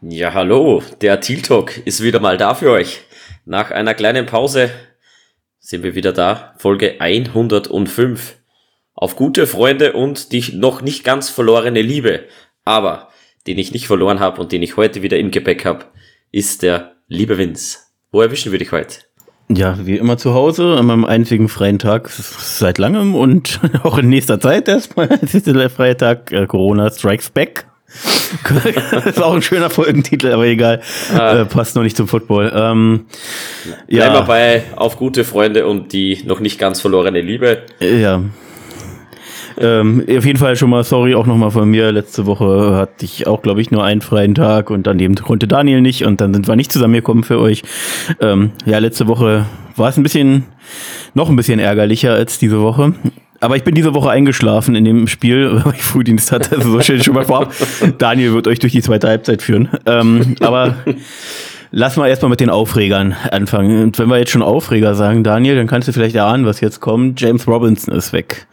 Ja, hallo, der Teal Talk ist wieder mal da für euch. Nach einer kleinen Pause sind wir wieder da. Folge 105. Auf gute Freunde und die noch nicht ganz verlorene Liebe, aber den ich nicht verloren habe und den ich heute wieder im Gepäck habe, ist der liebe Vince. Wo erwischen wir dich heute? Ja, wie immer zu Hause, an meinem einzigen freien Tag seit langem und auch in nächster Zeit erstmal. Es ist der freie Tag, äh, Corona Strikes Back. Das ist auch ein schöner Folgentitel, aber egal. Ah. Äh, passt noch nicht zum Football. Ähm, ja. Bleiben wir bei Auf gute Freunde und die noch nicht ganz verlorene Liebe. Ja. Ähm, auf jeden Fall schon mal sorry auch nochmal von mir. Letzte Woche hatte ich auch, glaube ich, nur einen freien Tag und daneben konnte Daniel nicht und dann sind wir nicht zusammengekommen für euch. Ähm, ja, letzte Woche war es ein bisschen, noch ein bisschen ärgerlicher als diese Woche. Aber ich bin diese Woche eingeschlafen in dem Spiel, weil ich Frühdienst hatte. Also so schön schon mal vorab. Daniel wird euch durch die zweite Halbzeit führen. Ähm, aber lass mal erstmal mit den Aufregern anfangen. Und wenn wir jetzt schon Aufreger sagen, Daniel, dann kannst du vielleicht erahnen, was jetzt kommt. James Robinson ist weg.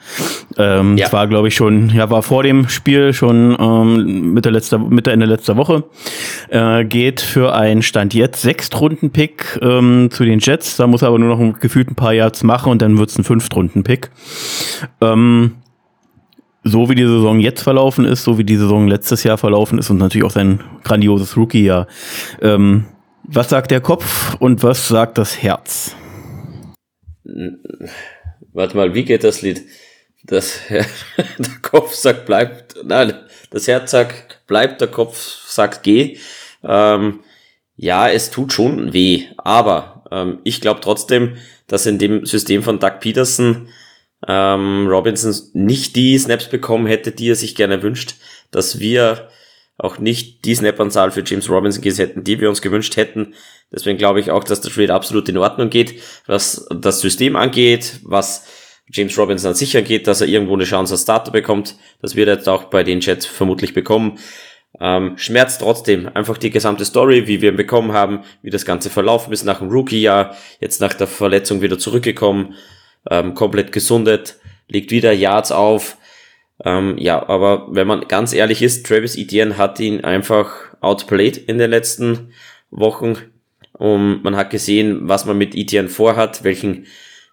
Ähm, ja. Das war, glaube ich, schon, ja, war vor dem Spiel schon ähm, Mitte, letzter, Mitte Ende letzter Woche. Äh, geht für einen Stand jetzt Sechstrunden-Pick ähm, zu den Jets. Da muss er aber nur noch ein, gefühlt ein paar Yards machen und dann wird's ein Fünftrunden-Pick. Ähm, so wie die Saison jetzt verlaufen ist, so wie die Saison letztes Jahr verlaufen ist und natürlich auch sein grandioses Rookie-Jahr, ähm, was sagt der Kopf und was sagt das Herz? Warte mal, wie geht das Lied? Das, der Kopf sagt bleibt, nein, das Herz sagt bleibt, der Kopf sagt geh. Ähm, ja, es tut schon weh, aber ähm, ich glaube trotzdem, dass in dem System von Doug Peterson ähm, Robinson nicht die Snaps bekommen hätte, die er sich gerne wünscht, dass wir auch nicht die Snap-Anzahl für James Robinson gesehen hätten, die wir uns gewünscht hätten. Deswegen glaube ich auch, dass der Trade absolut in Ordnung geht, was das System angeht, was James Robinson an sich angeht, dass er irgendwo eine Chance als Starter bekommt. Das wird er jetzt auch bei den Jets vermutlich bekommen. Ähm, schmerzt trotzdem einfach die gesamte Story, wie wir ihn bekommen haben, wie das Ganze verlaufen ist nach dem Rookie-Jahr, jetzt nach der Verletzung wieder zurückgekommen, ähm, komplett gesundet, legt wieder Yards auf, ähm, ja, aber wenn man ganz ehrlich ist, Travis Etienne hat ihn einfach outplayed in den letzten Wochen. Und man hat gesehen, was man mit Etienne vorhat, welchen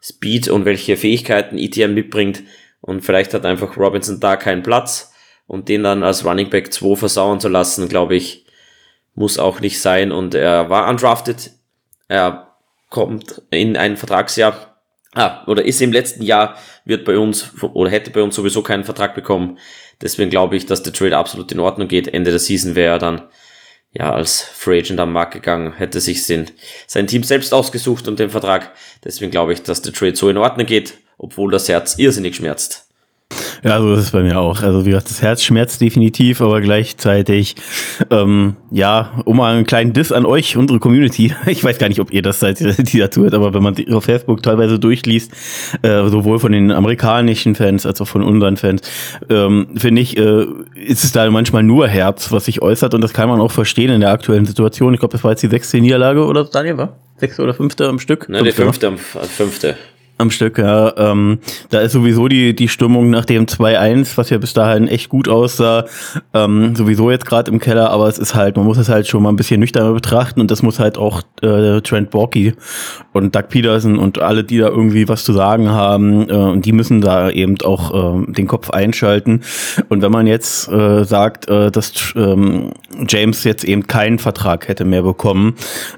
Speed und welche Fähigkeiten Etienne mitbringt. Und vielleicht hat einfach Robinson da keinen Platz. Und den dann als Running Back 2 versauen zu lassen, glaube ich, muss auch nicht sein. Und er war undrafted. Er kommt in ein Vertragsjahr ah, oder ist im letzten Jahr, wird bei uns oder hätte bei uns sowieso keinen Vertrag bekommen. Deswegen glaube ich, dass der Trade absolut in Ordnung geht. Ende der Season wäre er dann ja als Free Agent am Markt gegangen, hätte sich den, sein Team selbst ausgesucht und den Vertrag. Deswegen glaube ich, dass der Trade so in Ordnung geht, obwohl das Herz irrsinnig schmerzt. Ja, so ist es bei mir auch. Also wie gesagt, das Herz schmerzt definitiv, aber gleichzeitig, ähm, ja, um mal einen kleinen Diss an euch, unsere Community. Ich weiß gar nicht, ob ihr das seid, die dazu hört, aber wenn man auf Facebook teilweise durchliest, äh, sowohl von den amerikanischen Fans als auch von unseren Fans, ähm, finde ich, äh, ist es da manchmal nur Herz, was sich äußert und das kann man auch verstehen in der aktuellen Situation. Ich glaube, das war jetzt die sechste Niederlage oder Daniel war? Sechste oder fünfte am Stück? Nein, die fünfte, am, fünfte am Stück, ja. Ähm, da ist sowieso die, die Stimmung nach dem 2-1, was ja bis dahin echt gut aussah, ähm, sowieso jetzt gerade im Keller, aber es ist halt, man muss es halt schon mal ein bisschen nüchterner betrachten und das muss halt auch äh, Trent Borky und Doug Peterson und alle, die da irgendwie was zu sagen haben, äh, und die müssen da eben auch äh, den Kopf einschalten. Und wenn man jetzt äh, sagt, äh, dass ähm, James jetzt eben keinen Vertrag hätte mehr bekommen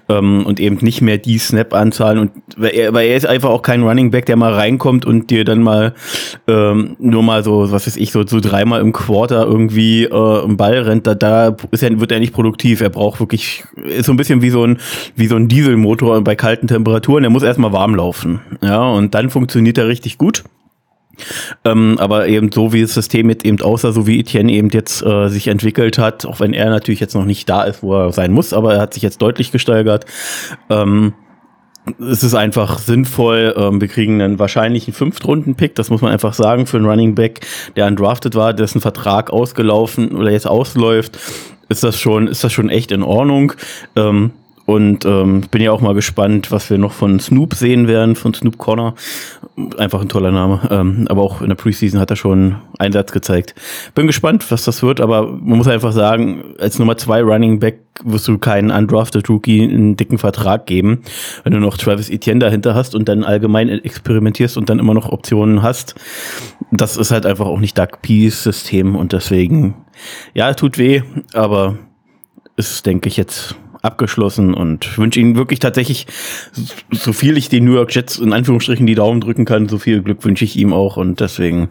ähm, und eben nicht mehr die Snap-Anzahlen und weil er, weil er ist einfach auch kein Running Back, der mal reinkommt und dir dann mal ähm, nur mal so, was weiß ich, so, so dreimal im Quarter irgendwie äh, im Ball rennt, da, da ist er, wird er nicht produktiv. Er braucht wirklich, ist so ein bisschen wie so ein, wie so ein Dieselmotor bei kalten Temperaturen. Er muss erstmal warm laufen. Ja, und dann funktioniert er richtig gut. Ähm, aber eben so wie das System jetzt eben aussah, so wie Etienne eben jetzt äh, sich entwickelt hat, auch wenn er natürlich jetzt noch nicht da ist, wo er sein muss, aber er hat sich jetzt deutlich gesteigert. Ähm, es ist einfach sinnvoll. Ähm, wir kriegen einen wahrscheinlichen Fünftrunden-Pick, das muss man einfach sagen, für einen Running Back, der undrafted war, dessen Vertrag ausgelaufen oder jetzt ausläuft, ist das schon, ist das schon echt in Ordnung. Ähm, Und ähm, bin ja auch mal gespannt, was wir noch von Snoop sehen werden, von Snoop Connor. Einfach ein toller Name. Ähm, aber auch in der Preseason hat er schon Einsatz gezeigt. Bin gespannt, was das wird, aber man muss einfach sagen, als Nummer zwei Running Back wirst du keinen undrafted Rookie einen dicken Vertrag geben. Wenn du noch Travis Etienne dahinter hast und dann allgemein experimentierst und dann immer noch Optionen hast, das ist halt einfach auch nicht Doug Peace System und deswegen, ja, tut weh, aber ist, denke ich, jetzt abgeschlossen und wünsche Ihnen wirklich tatsächlich, so viel ich den New York Jets in Anführungsstrichen die Daumen drücken kann, so viel Glück wünsche ich ihm auch und deswegen,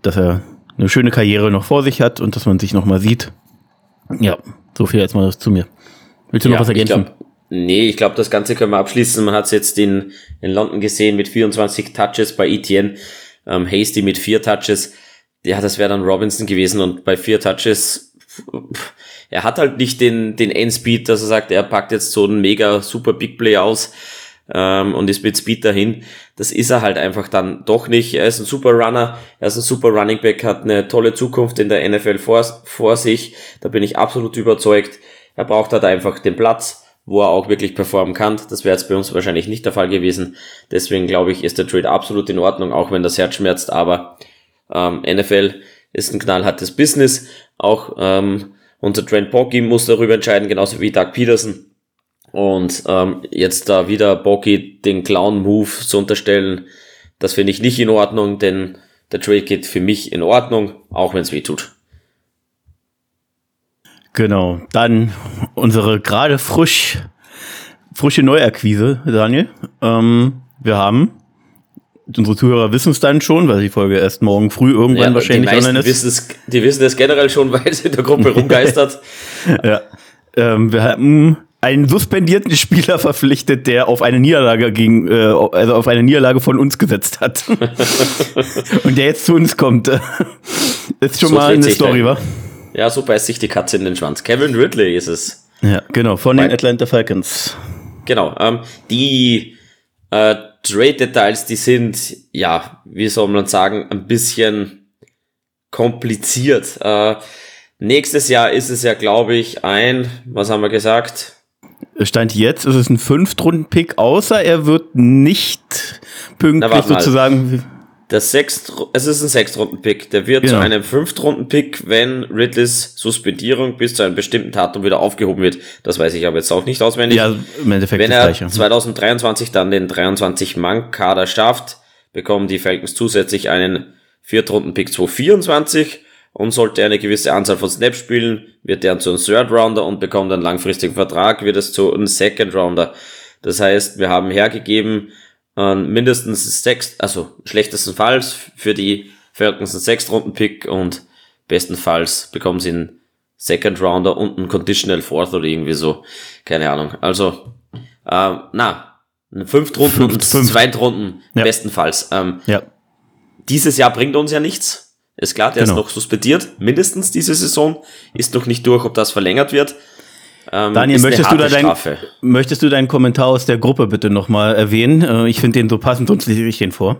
dass er eine schöne Karriere noch vor sich hat und dass man sich noch mal sieht. Ja, so viel jetzt mal zu mir. Willst du ja, noch was ergänzen? Ich glaub, nee, ich glaube, das Ganze können wir abschließen. Man hat es jetzt in, in London gesehen mit 24 Touches bei Etienne, ähm, Hasty mit vier Touches. Ja, das wäre dann Robinson gewesen und bei vier Touches er hat halt nicht den, den Endspeed, dass er sagt, er packt jetzt so einen mega super Big Play aus ähm, und ist mit Speed dahin. Das ist er halt einfach dann doch nicht. Er ist ein super Runner, er ist ein super Running Back, hat eine tolle Zukunft in der NFL vor, vor sich. Da bin ich absolut überzeugt. Er braucht halt einfach den Platz, wo er auch wirklich performen kann. Das wäre jetzt bei uns wahrscheinlich nicht der Fall gewesen. Deswegen glaube ich, ist der Trade absolut in Ordnung, auch wenn das Herz schmerzt. Aber ähm, NFL ist ein knallhartes Business. Auch ähm, unser Trent Bocky muss darüber entscheiden, genauso wie Doug Peterson. Und ähm, jetzt da wieder Bocky den Clown-Move zu unterstellen, das finde ich nicht in Ordnung, denn der Trade geht für mich in Ordnung, auch wenn es weh tut. Genau, dann unsere gerade frisch, frische Neuakquise, Daniel. Ähm, wir haben unsere Zuhörer wissen es dann schon, weil die Folge erst morgen früh irgendwann ja, wahrscheinlich die online ist. Die wissen es generell schon, weil es in der Gruppe rumgeistert. ja. Ähm, wir haben einen suspendierten Spieler verpflichtet, der auf eine Niederlage gegen, äh, also auf eine Niederlage von uns gesetzt hat. Und der jetzt zu uns kommt. ist schon so mal eine Story, wa? Ja, so beißt sich die Katze in den Schwanz. Kevin Ridley ist es. Ja, genau, von den Atlanta Falcons. Genau, ähm, die äh, Trade-Details, die sind, ja, wie soll man sagen, ein bisschen kompliziert. Äh, nächstes Jahr ist es ja, glaube ich, ein, was haben wir gesagt? Stand jetzt ist es ein Fünftrunden-Pick, außer er wird nicht pünktlich sozusagen. Das Sechst, es ist ein Sechstrunden-Pick. Der wird genau. zu einem Fünftrunden-Pick, wenn Ridleys Suspendierung bis zu einem bestimmten Datum wieder aufgehoben wird. Das weiß ich aber jetzt auch nicht auswendig. Ja, im Endeffekt Wenn er gleiche. 2023 dann den 23-Mann-Kader schafft, bekommen die Falcons zusätzlich einen Viertrunden-Pick 224 und sollte er eine gewisse Anzahl von Snaps spielen, wird er zu einem Third Rounder und bekommt einen langfristigen Vertrag, wird es zu einem Second Rounder. Das heißt, wir haben hergegeben, äh, mindestens sechs, also schlechtestenfalls für die Falcons einen Sechstrunden-Pick und bestenfalls bekommen sie einen Second Rounder und einen Conditional Fourth oder irgendwie so. Keine Ahnung. Also, äh, na, einen Fünftrunden fünf, und fünf. Zweitrunden ja. bestenfalls. Ähm, ja. Dieses Jahr bringt uns ja nichts. Ist klar, der genau. ist noch suspendiert, mindestens diese Saison. Ist noch nicht durch, ob das verlängert wird. Ähm, Daniel, möchtest du, da dein, möchtest du deinen Kommentar aus der Gruppe bitte nochmal erwähnen? Äh, ich finde den so passend, sonst lese ich den vor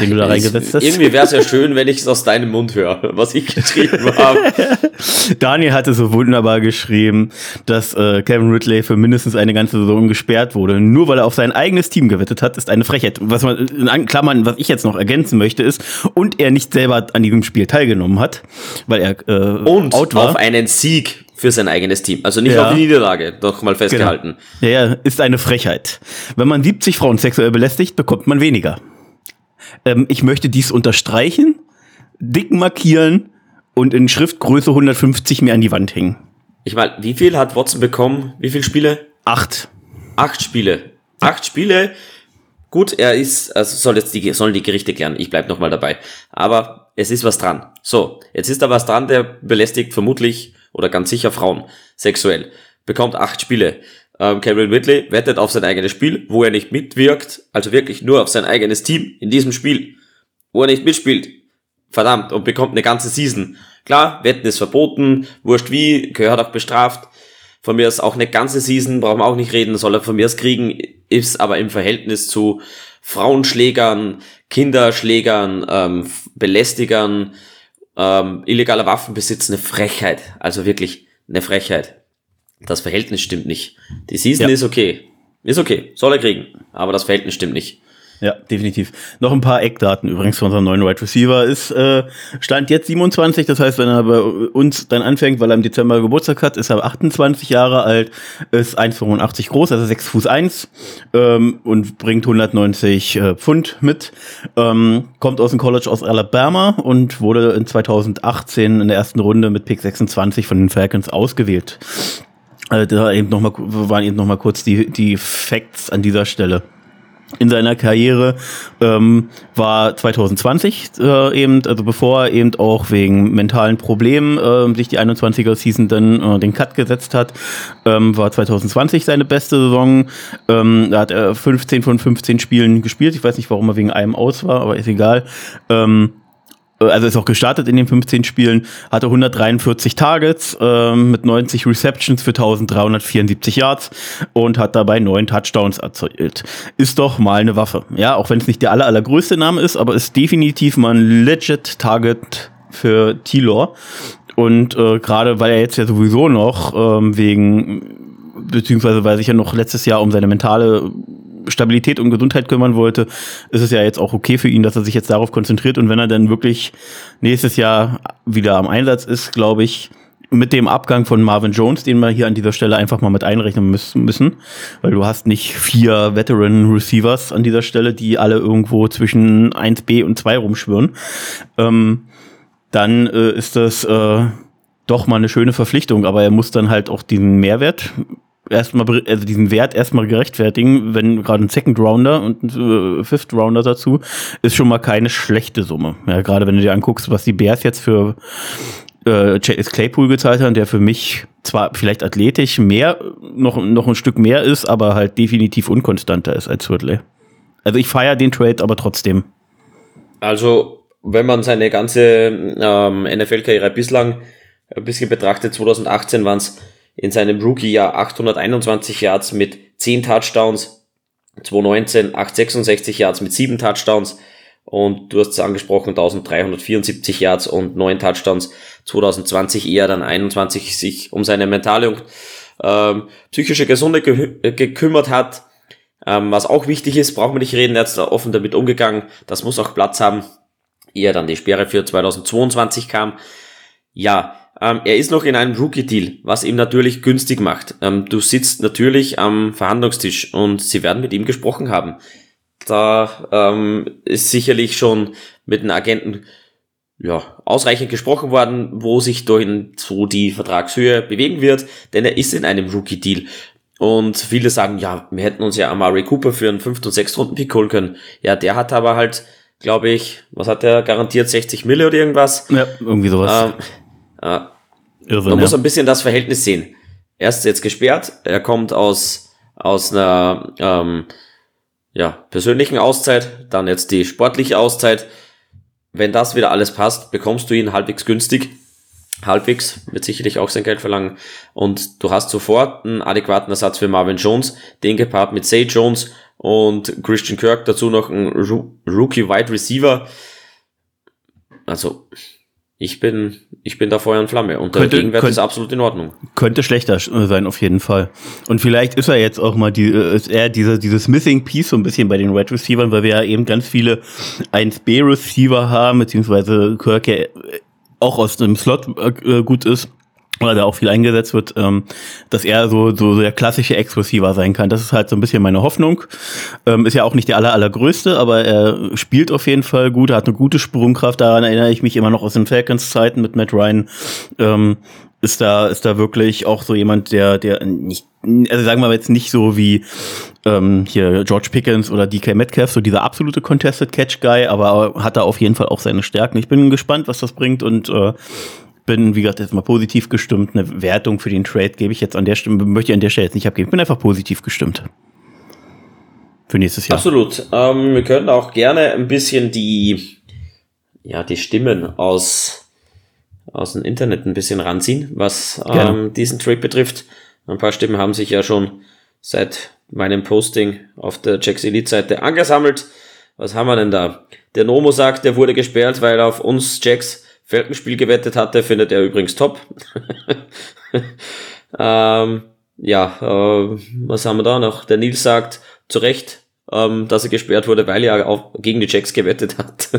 den du da reingesetzt hast. Irgendwie wäre es ja schön, wenn ich es aus deinem Mund höre, was ich geschrieben habe. Daniel hatte so wunderbar geschrieben, dass äh, Kevin Ridley für mindestens eine ganze Saison gesperrt wurde. Nur weil er auf sein eigenes Team gewettet hat, ist eine Frechheit. Was man in Klammern, was ich jetzt noch ergänzen möchte, ist, und er nicht selber an diesem Spiel teilgenommen hat, weil er äh, und out war. auf einen Sieg für sein eigenes Team. Also nicht ja. auf die Niederlage, doch mal festgehalten. Genau. Ja, ist eine Frechheit. Wenn man 70 Frauen sexuell belästigt, bekommt man weniger. Ähm, ich möchte dies unterstreichen, dick markieren und in Schriftgröße 150 mir an die Wand hängen. Ich meine, wie viel hat Watson bekommen? Wie viele Spiele? Acht. Acht Spiele. Acht Spiele. Gut, er ist, also soll jetzt die, sollen die Gerichte klären. Ich bleib noch mal dabei. Aber es ist was dran. So, jetzt ist da was dran, der belästigt vermutlich oder ganz sicher Frauen sexuell. Bekommt acht Spiele. Ähm, Cameron Whitley wettet auf sein eigenes Spiel, wo er nicht mitwirkt, also wirklich nur auf sein eigenes Team in diesem Spiel, wo er nicht mitspielt. Verdammt, und bekommt eine ganze Season. Klar, Wetten ist verboten, wurscht wie, gehört auch bestraft. Von mir ist auch eine ganze Season, brauchen wir auch nicht reden, soll er von mir aus kriegen, ist aber im Verhältnis zu Frauenschlägern, Kinderschlägern, ähm, Belästigern, ähm, illegaler Waffenbesitz eine Frechheit. Also wirklich eine Frechheit. das Verhältnis stimmt nicht. Die Season Ja. ist okay. Ist okay, soll er kriegen. Aber das Verhältnis stimmt nicht. Ja, definitiv. Noch ein paar Eckdaten übrigens von unserem neuen Wide Receiver ist äh, Stand jetzt 27, das heißt, wenn er bei uns dann anfängt, weil er im Dezember Geburtstag hat, ist er 28 Jahre alt, ist 1,85 groß, also 6 Fuß 1 ähm, und bringt 190 äh, Pfund mit. Ähm, kommt aus dem College aus Alabama und wurde in 2018 in der ersten Runde mit Pick 26 von den Falcons ausgewählt. Äh, da eben noch mal, waren eben noch mal kurz die, die Facts an dieser Stelle in seiner Karriere ähm, war 2020 äh, eben, also bevor er eben auch wegen mentalen Problemen äh, sich die 21er Season dann äh, den Cut gesetzt hat, ähm, war 2020 seine beste Saison. Ähm, da hat er 15 von 15 Spielen gespielt. Ich weiß nicht, warum er wegen einem aus war, aber ist egal. Ähm, also ist auch gestartet in den 15 Spielen, hatte 143 Targets ähm, mit 90 Receptions für 1374 Yards und hat dabei neun Touchdowns erzielt. Ist doch mal eine Waffe. Ja, auch wenn es nicht der aller, allergrößte Name ist, aber ist definitiv mal ein legit Target für T-Law. Und äh, gerade weil er jetzt ja sowieso noch ähm, wegen, beziehungsweise weil sich ja noch letztes Jahr um seine mentale Stabilität und Gesundheit kümmern wollte, ist es ja jetzt auch okay für ihn, dass er sich jetzt darauf konzentriert. Und wenn er dann wirklich nächstes Jahr wieder am Einsatz ist, glaube ich, mit dem Abgang von Marvin Jones, den wir hier an dieser Stelle einfach mal mit einrechnen müssen, weil du hast nicht vier Veteran Receivers an dieser Stelle, die alle irgendwo zwischen 1b und 2 rumschwirren, ähm, dann äh, ist das äh, doch mal eine schöne Verpflichtung, aber er muss dann halt auch diesen Mehrwert erstmal, also diesen Wert erstmal gerechtfertigen, wenn gerade ein Second Rounder und ein äh, Fifth Rounder dazu, ist schon mal keine schlechte Summe. Ja, gerade wenn du dir anguckst, was die Bears jetzt für äh, Chase Claypool gezahlt haben, der für mich zwar vielleicht athletisch mehr, noch, noch ein Stück mehr ist, aber halt definitiv unkonstanter ist als Whitley. Also ich feiere den Trade, aber trotzdem. Also, wenn man seine ganze ähm, NFL-Karriere bislang ein bisschen betrachtet, 2018 waren es in seinem Rookie-Jahr 821 Yards mit 10 Touchdowns, 2019 866 Yards mit 7 Touchdowns und du hast es angesprochen, 1374 Yards und 9 Touchdowns, 2020 eher dann 21 sich um seine mentale und ähm, psychische Gesundheit ge gekümmert hat. Ähm, was auch wichtig ist, brauchen wir nicht reden, er ist da offen damit umgegangen, das muss auch Platz haben, ehe dann die Sperre für 2022 kam. Ja, ähm, er ist noch in einem Rookie-Deal, was ihm natürlich günstig macht. Ähm, du sitzt natürlich am Verhandlungstisch und sie werden mit ihm gesprochen haben. Da ähm, ist sicherlich schon mit den Agenten ja, ausreichend gesprochen worden, wo sich dahin so die Vertragshöhe bewegen wird, denn er ist in einem Rookie-Deal. Und viele sagen, ja, wir hätten uns ja Amari Cooper für einen 5. und 6. Runden Pick holen können. Ja, der hat aber halt, glaube ich, was hat der garantiert, 60 Mille oder irgendwas? Ja, irgendwie sowas. Ähm, äh, Irrsinn, man muss ja. ein bisschen das Verhältnis sehen. Er ist jetzt gesperrt, er kommt aus, aus einer ähm, ja, persönlichen Auszeit, dann jetzt die sportliche Auszeit. Wenn das wieder alles passt, bekommst du ihn halbwegs günstig. Halbwegs, wird sicherlich auch sein Geld verlangen. Und du hast sofort einen adäquaten Ersatz für Marvin Jones, den gepaart mit Say Jones und Christian Kirk, dazu noch ein Rookie Wide Receiver. Also, ich bin, ich bin da Feuer und Flamme und der Könnte- Gegenwert könnte- ist absolut in Ordnung. Könnte schlechter sch- sein, auf jeden Fall. Und vielleicht ist er jetzt auch mal die, äh, ist er diese, dieses Missing Piece so ein bisschen bei den Red Receivers, weil wir ja eben ganz viele 1B-Receiver haben, beziehungsweise Kirk ja auch aus dem Slot äh, gut ist. Oder da auch viel eingesetzt wird, ähm, dass er so, so der klassische Ex-Receiver sein kann. Das ist halt so ein bisschen meine Hoffnung. Ähm, ist ja auch nicht der aller, allergrößte, aber er spielt auf jeden Fall gut, er hat eine gute Sprungkraft. Daran erinnere ich mich immer noch aus den Falcons-Zeiten mit Matt Ryan. Ähm, ist da, ist da wirklich auch so jemand, der, der nicht, also sagen wir mal jetzt nicht so wie ähm, hier George Pickens oder DK Metcalf, so dieser absolute Contested Catch Guy, aber hat da auf jeden Fall auch seine Stärken. Ich bin gespannt, was das bringt und äh, bin, wie gesagt, jetzt mal positiv gestimmt. Eine Wertung für den Trade gebe ich jetzt an der Stelle, möchte ich an der Stelle jetzt nicht abgeben. Ich bin einfach positiv gestimmt. Für nächstes Jahr. Absolut. Ähm, wir können auch gerne ein bisschen die, ja, die Stimmen aus, aus dem Internet ein bisschen ranziehen, was ähm, diesen Trade betrifft. Ein paar Stimmen haben sich ja schon seit meinem Posting auf der Jacks Elite Seite angesammelt. Was haben wir denn da? Der Nomo sagt, der wurde gesperrt, weil er auf uns Jacks Falkenspiel gewettet hatte, findet er übrigens top. Ähm, ja, äh, was haben wir da noch? Der Nils sagt zu Recht, ähm, dass er gesperrt wurde, weil er auch gegen die Jacks gewettet hat.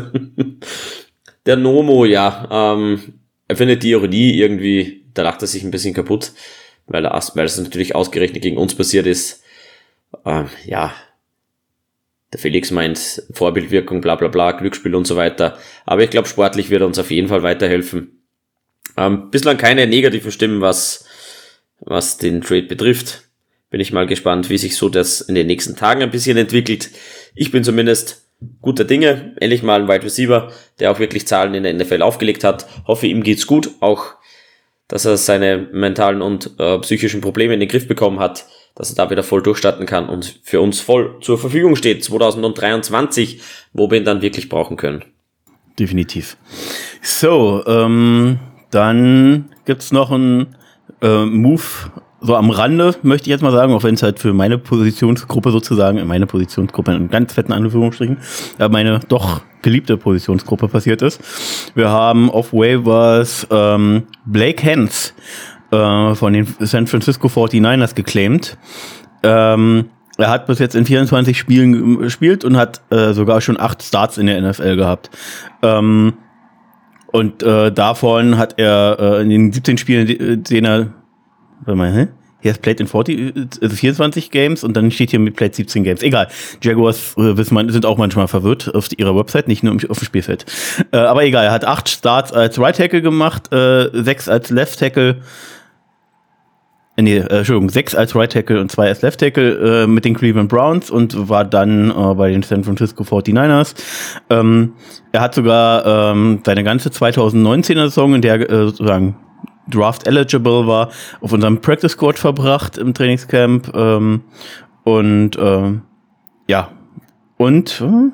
der Nomo, ja, ähm, er findet die Ironie irgendwie, da lacht er sich ein bisschen kaputt, weil, er, weil es natürlich ausgerechnet gegen uns passiert ist. Ähm, ja, der Felix meint Vorbildwirkung, bla bla bla, Glücksspiel und so weiter. Aber ich glaube, sportlich wird er uns auf jeden Fall weiterhelfen. Ähm, bislang keine negativen Stimmen, was, was den Trade betrifft. Bin ich mal gespannt, wie sich so das in den nächsten Tagen ein bisschen entwickelt. Ich bin zumindest guter Dinge. Endlich mal ein Wide Receiver, der auch wirklich Zahlen in der NFL aufgelegt hat. Hoffe, ihm geht's gut. Auch, dass er seine mentalen und äh, psychischen Probleme in den Griff bekommen hat dass er da wieder voll durchstarten kann und für uns voll zur Verfügung steht 2023, wo wir ihn dann wirklich brauchen können. Definitiv. So, ähm, dann gibt's noch einen äh, Move so am Rande, möchte ich jetzt mal sagen, auch wenn es halt für meine Positionsgruppe sozusagen, meine Positionsgruppe in ganz fetten Anführungsstrichen, äh, meine doch geliebte Positionsgruppe passiert ist. Wir haben auf Waivers ähm, Blake Hens äh, von den San Francisco 49ers geclaimed. Ähm, er hat bis jetzt in 24 Spielen gespielt und hat äh, sogar schon acht Starts in der NFL gehabt. Ähm, und äh, davon hat er äh, in den 17 Spielen, den er, warte mal, hä? He has played in 40, also 24 Games und dann steht hier mit played 17 Games. Egal. Jaguars äh, wissen man, sind auch manchmal verwirrt auf ihrer Website, nicht nur auf dem Spielfeld. Äh, aber egal, er hat acht Starts als Right Tackle gemacht, äh, sechs als Left Tackle, äh, nee, äh, Entschuldigung, sechs als Right Tackle und zwei als Left Tackle äh, mit den Cleveland Browns und war dann äh, bei den San Francisco 49ers. Ähm, er hat sogar ähm, seine ganze 2019er Saison, in der äh, sozusagen Draft eligible war, auf unserem Practice Squad verbracht im Trainingscamp ähm, und äh, ja und äh,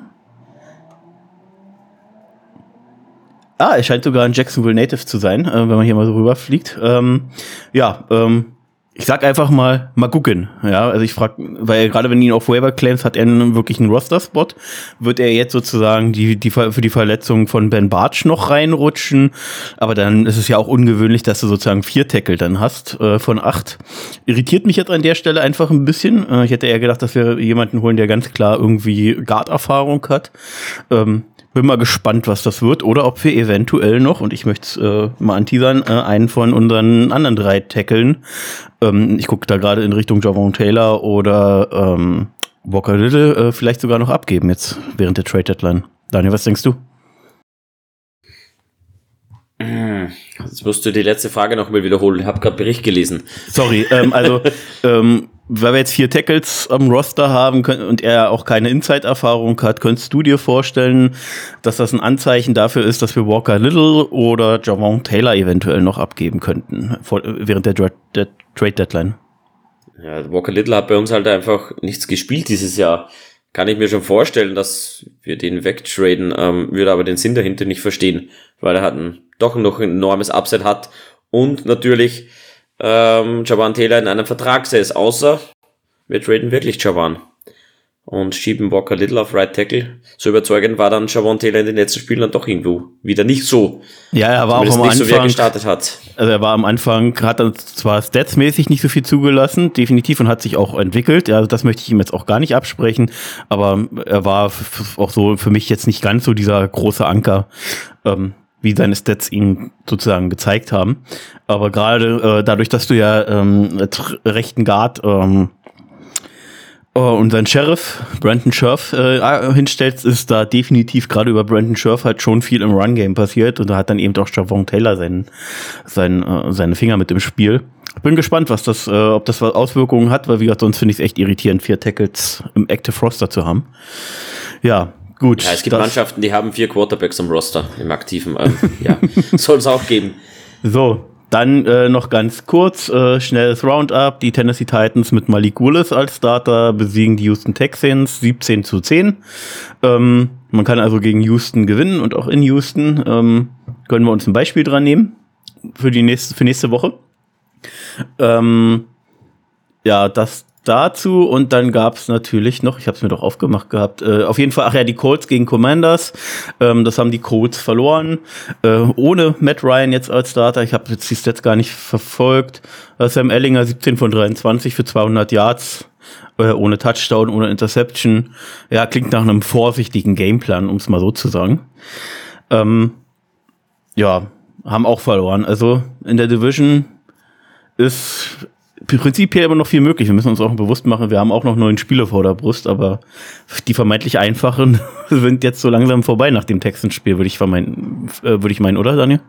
Ah, er scheint sogar ein Jacksonville Native zu sein, äh, wenn man hier mal so rüberfliegt. Ähm, ja, ähm, ich sag einfach mal, mal gucken. Ja, also ich frage, weil gerade wenn ihn auf Waiver claims, hat er einen, wirklich einen Roster-Spot. Wird er jetzt sozusagen die, die, für die Verletzung von Ben Bartsch noch reinrutschen? Aber dann ist es ja auch ungewöhnlich, dass du sozusagen vier Tackle dann hast äh, von acht. Irritiert mich jetzt an der Stelle einfach ein bisschen. Äh, ich hätte eher gedacht, dass wir jemanden holen, der ganz klar irgendwie Guard-Erfahrung hat. Ähm, bin mal gespannt, was das wird oder ob wir eventuell noch, und ich möchte es äh, mal anteasern, äh, einen von unseren anderen drei tackeln. Ähm, ich gucke da gerade in Richtung Javon Taylor oder ähm, Walker Little äh, vielleicht sogar noch abgeben jetzt während der Trade Deadline. Daniel, was denkst du? Jetzt musst du die letzte Frage noch mal wiederholen. Ich habe gerade Bericht gelesen. Sorry, ähm, also ähm, weil wir jetzt vier Tackles am Roster haben und er auch keine Inside-Erfahrung hat, könntest du dir vorstellen, dass das ein Anzeichen dafür ist, dass wir Walker Little oder Javon Taylor eventuell noch abgeben könnten vor, während der, der Trade Deadline? Ja, Walker Little hat bei uns halt einfach nichts gespielt dieses Jahr. Kann ich mir schon vorstellen, dass wir den wegtraden, ähm, würde aber den Sinn dahinter nicht verstehen, weil er hat ein, doch noch ein enormes Upset hat und natürlich ähm, Javan Taylor in einem Vertrag säß, außer wir traden wirklich Javan und schieben Walker Little auf Right Tackle. So überzeugend war dann Javon Taylor in den letzten Spielen dann doch irgendwo wieder nicht so. Ja, er war auch am Anfang, so, gestartet hat. Also er war am Anfang, hat dann zwar statsmäßig nicht so viel zugelassen, definitiv, und hat sich auch entwickelt. Ja, also das möchte ich ihm jetzt auch gar nicht absprechen, aber er war auch so für mich jetzt nicht ganz so dieser große Anker. Ähm, wie seine Stats ihm sozusagen gezeigt haben. Aber gerade äh, dadurch, dass du ja ähm, rechten Guard ähm, Oh, und sein Sheriff, Brandon Scherf, äh, hinstellt, ist da definitiv gerade über Brandon Scherf halt schon viel im Run-Game passiert und da hat dann eben auch Javon Taylor seinen, seinen, äh, seine Finger mit im Spiel. Bin gespannt, was das, äh, ob das Auswirkungen hat, weil wie gesagt, sonst finde ich es echt irritierend, vier Tackles im Active Roster zu haben. Ja, gut. Ja, es gibt Mannschaften, die haben vier Quarterbacks im Roster, im aktiven, ähm, ja, soll es auch geben. So, dann äh, noch ganz kurz, äh, schnelles Roundup. Die Tennessee Titans mit Malik Willis als Starter besiegen die Houston Texans 17 zu 10. Ähm, man kann also gegen Houston gewinnen und auch in Houston. Ähm, können wir uns ein Beispiel dran nehmen für die nächste, für nächste Woche. Ähm, ja, das dazu und dann gab es natürlich noch, ich habe es mir doch aufgemacht gehabt, äh, auf jeden Fall, ach ja, die Colts gegen Commanders. Ähm, das haben die Colts verloren, äh, ohne Matt Ryan jetzt als Starter. Ich habe jetzt die Stats gar nicht verfolgt. Äh, Sam Ellinger 17 von 23 für 200 Yards, äh, ohne Touchdown, ohne Interception. Ja, klingt nach einem vorsichtigen Gameplan, um es mal so zu sagen. Ähm, ja, haben auch verloren. Also in der Division ist prinzipiell immer noch viel möglich. Wir müssen uns auch bewusst machen, wir haben auch noch neun Spiele vor der Brust, aber die vermeintlich einfachen sind jetzt so langsam vorbei nach dem Texans-Spiel, würde ich äh, würde ich meinen, oder Daniel?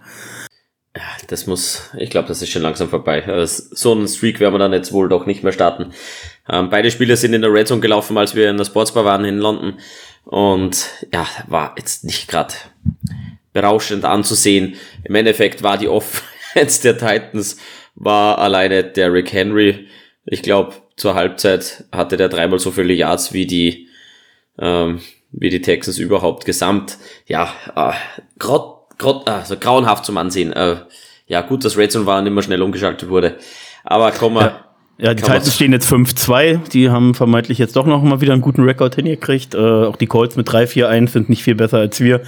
Das muss, ich glaube, das ist schon langsam vorbei. Also so einen Streak werden wir dann jetzt wohl doch nicht mehr starten. Ähm, beide Spiele sind in der Red Zone gelaufen, als wir in der Sportsbar waren in London. Und ja, war jetzt nicht gerade berauschend anzusehen. Im Endeffekt war die Offense der Titans war alleine Derrick Henry. Ich glaube, zur Halbzeit hatte der dreimal so viele Yards wie die, ähm, wie die Texans überhaupt gesamt. Ja, äh, grot, grot, also grauenhaft zum Ansehen. Äh, ja, gut, dass Red Zone war und immer schnell umgeschaltet wurde. Aber kommen wir, ja. Die Titans stehen jetzt 5-2. Die haben vermeintlich jetzt doch noch mal wieder einen guten Rekord hingekriegt. Äh, auch die Colts mit 3-4-1 sind nicht viel besser als wir.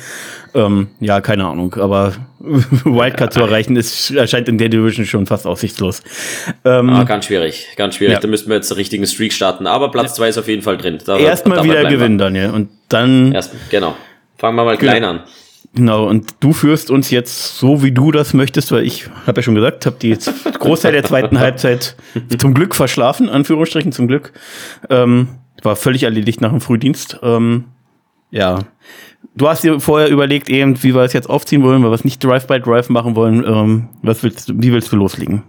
Ähm, ja, keine Ahnung. Aber Wildcard zu erreichen ist, erscheint in der Division schon fast aussichtslos. Ähm, ah, ganz schwierig, ganz schwierig. Ja. Da müssten wir jetzt einen richtigen Streak starten. Aber Platz 2 ist auf jeden Fall drin. Erstmal wieder gewinnen, Daniel. Und dann. Erst, genau. Fangen wir mal klein an. Genau, und du führst uns jetzt so, wie du das möchtest, weil ich habe ja schon gesagt, habe die Großteil der zweiten Halbzeit zum Glück verschlafen, Anführungsstrichen zum Glück. Ähm, war völlig erledigt nach dem Frühdienst. Ähm, ja, du hast dir vorher überlegt, eben, wie wir es jetzt aufziehen wollen, weil wir es nicht Drive-by-Drive -Drive machen wollen. Ähm, was willst, wie willst du loslegen?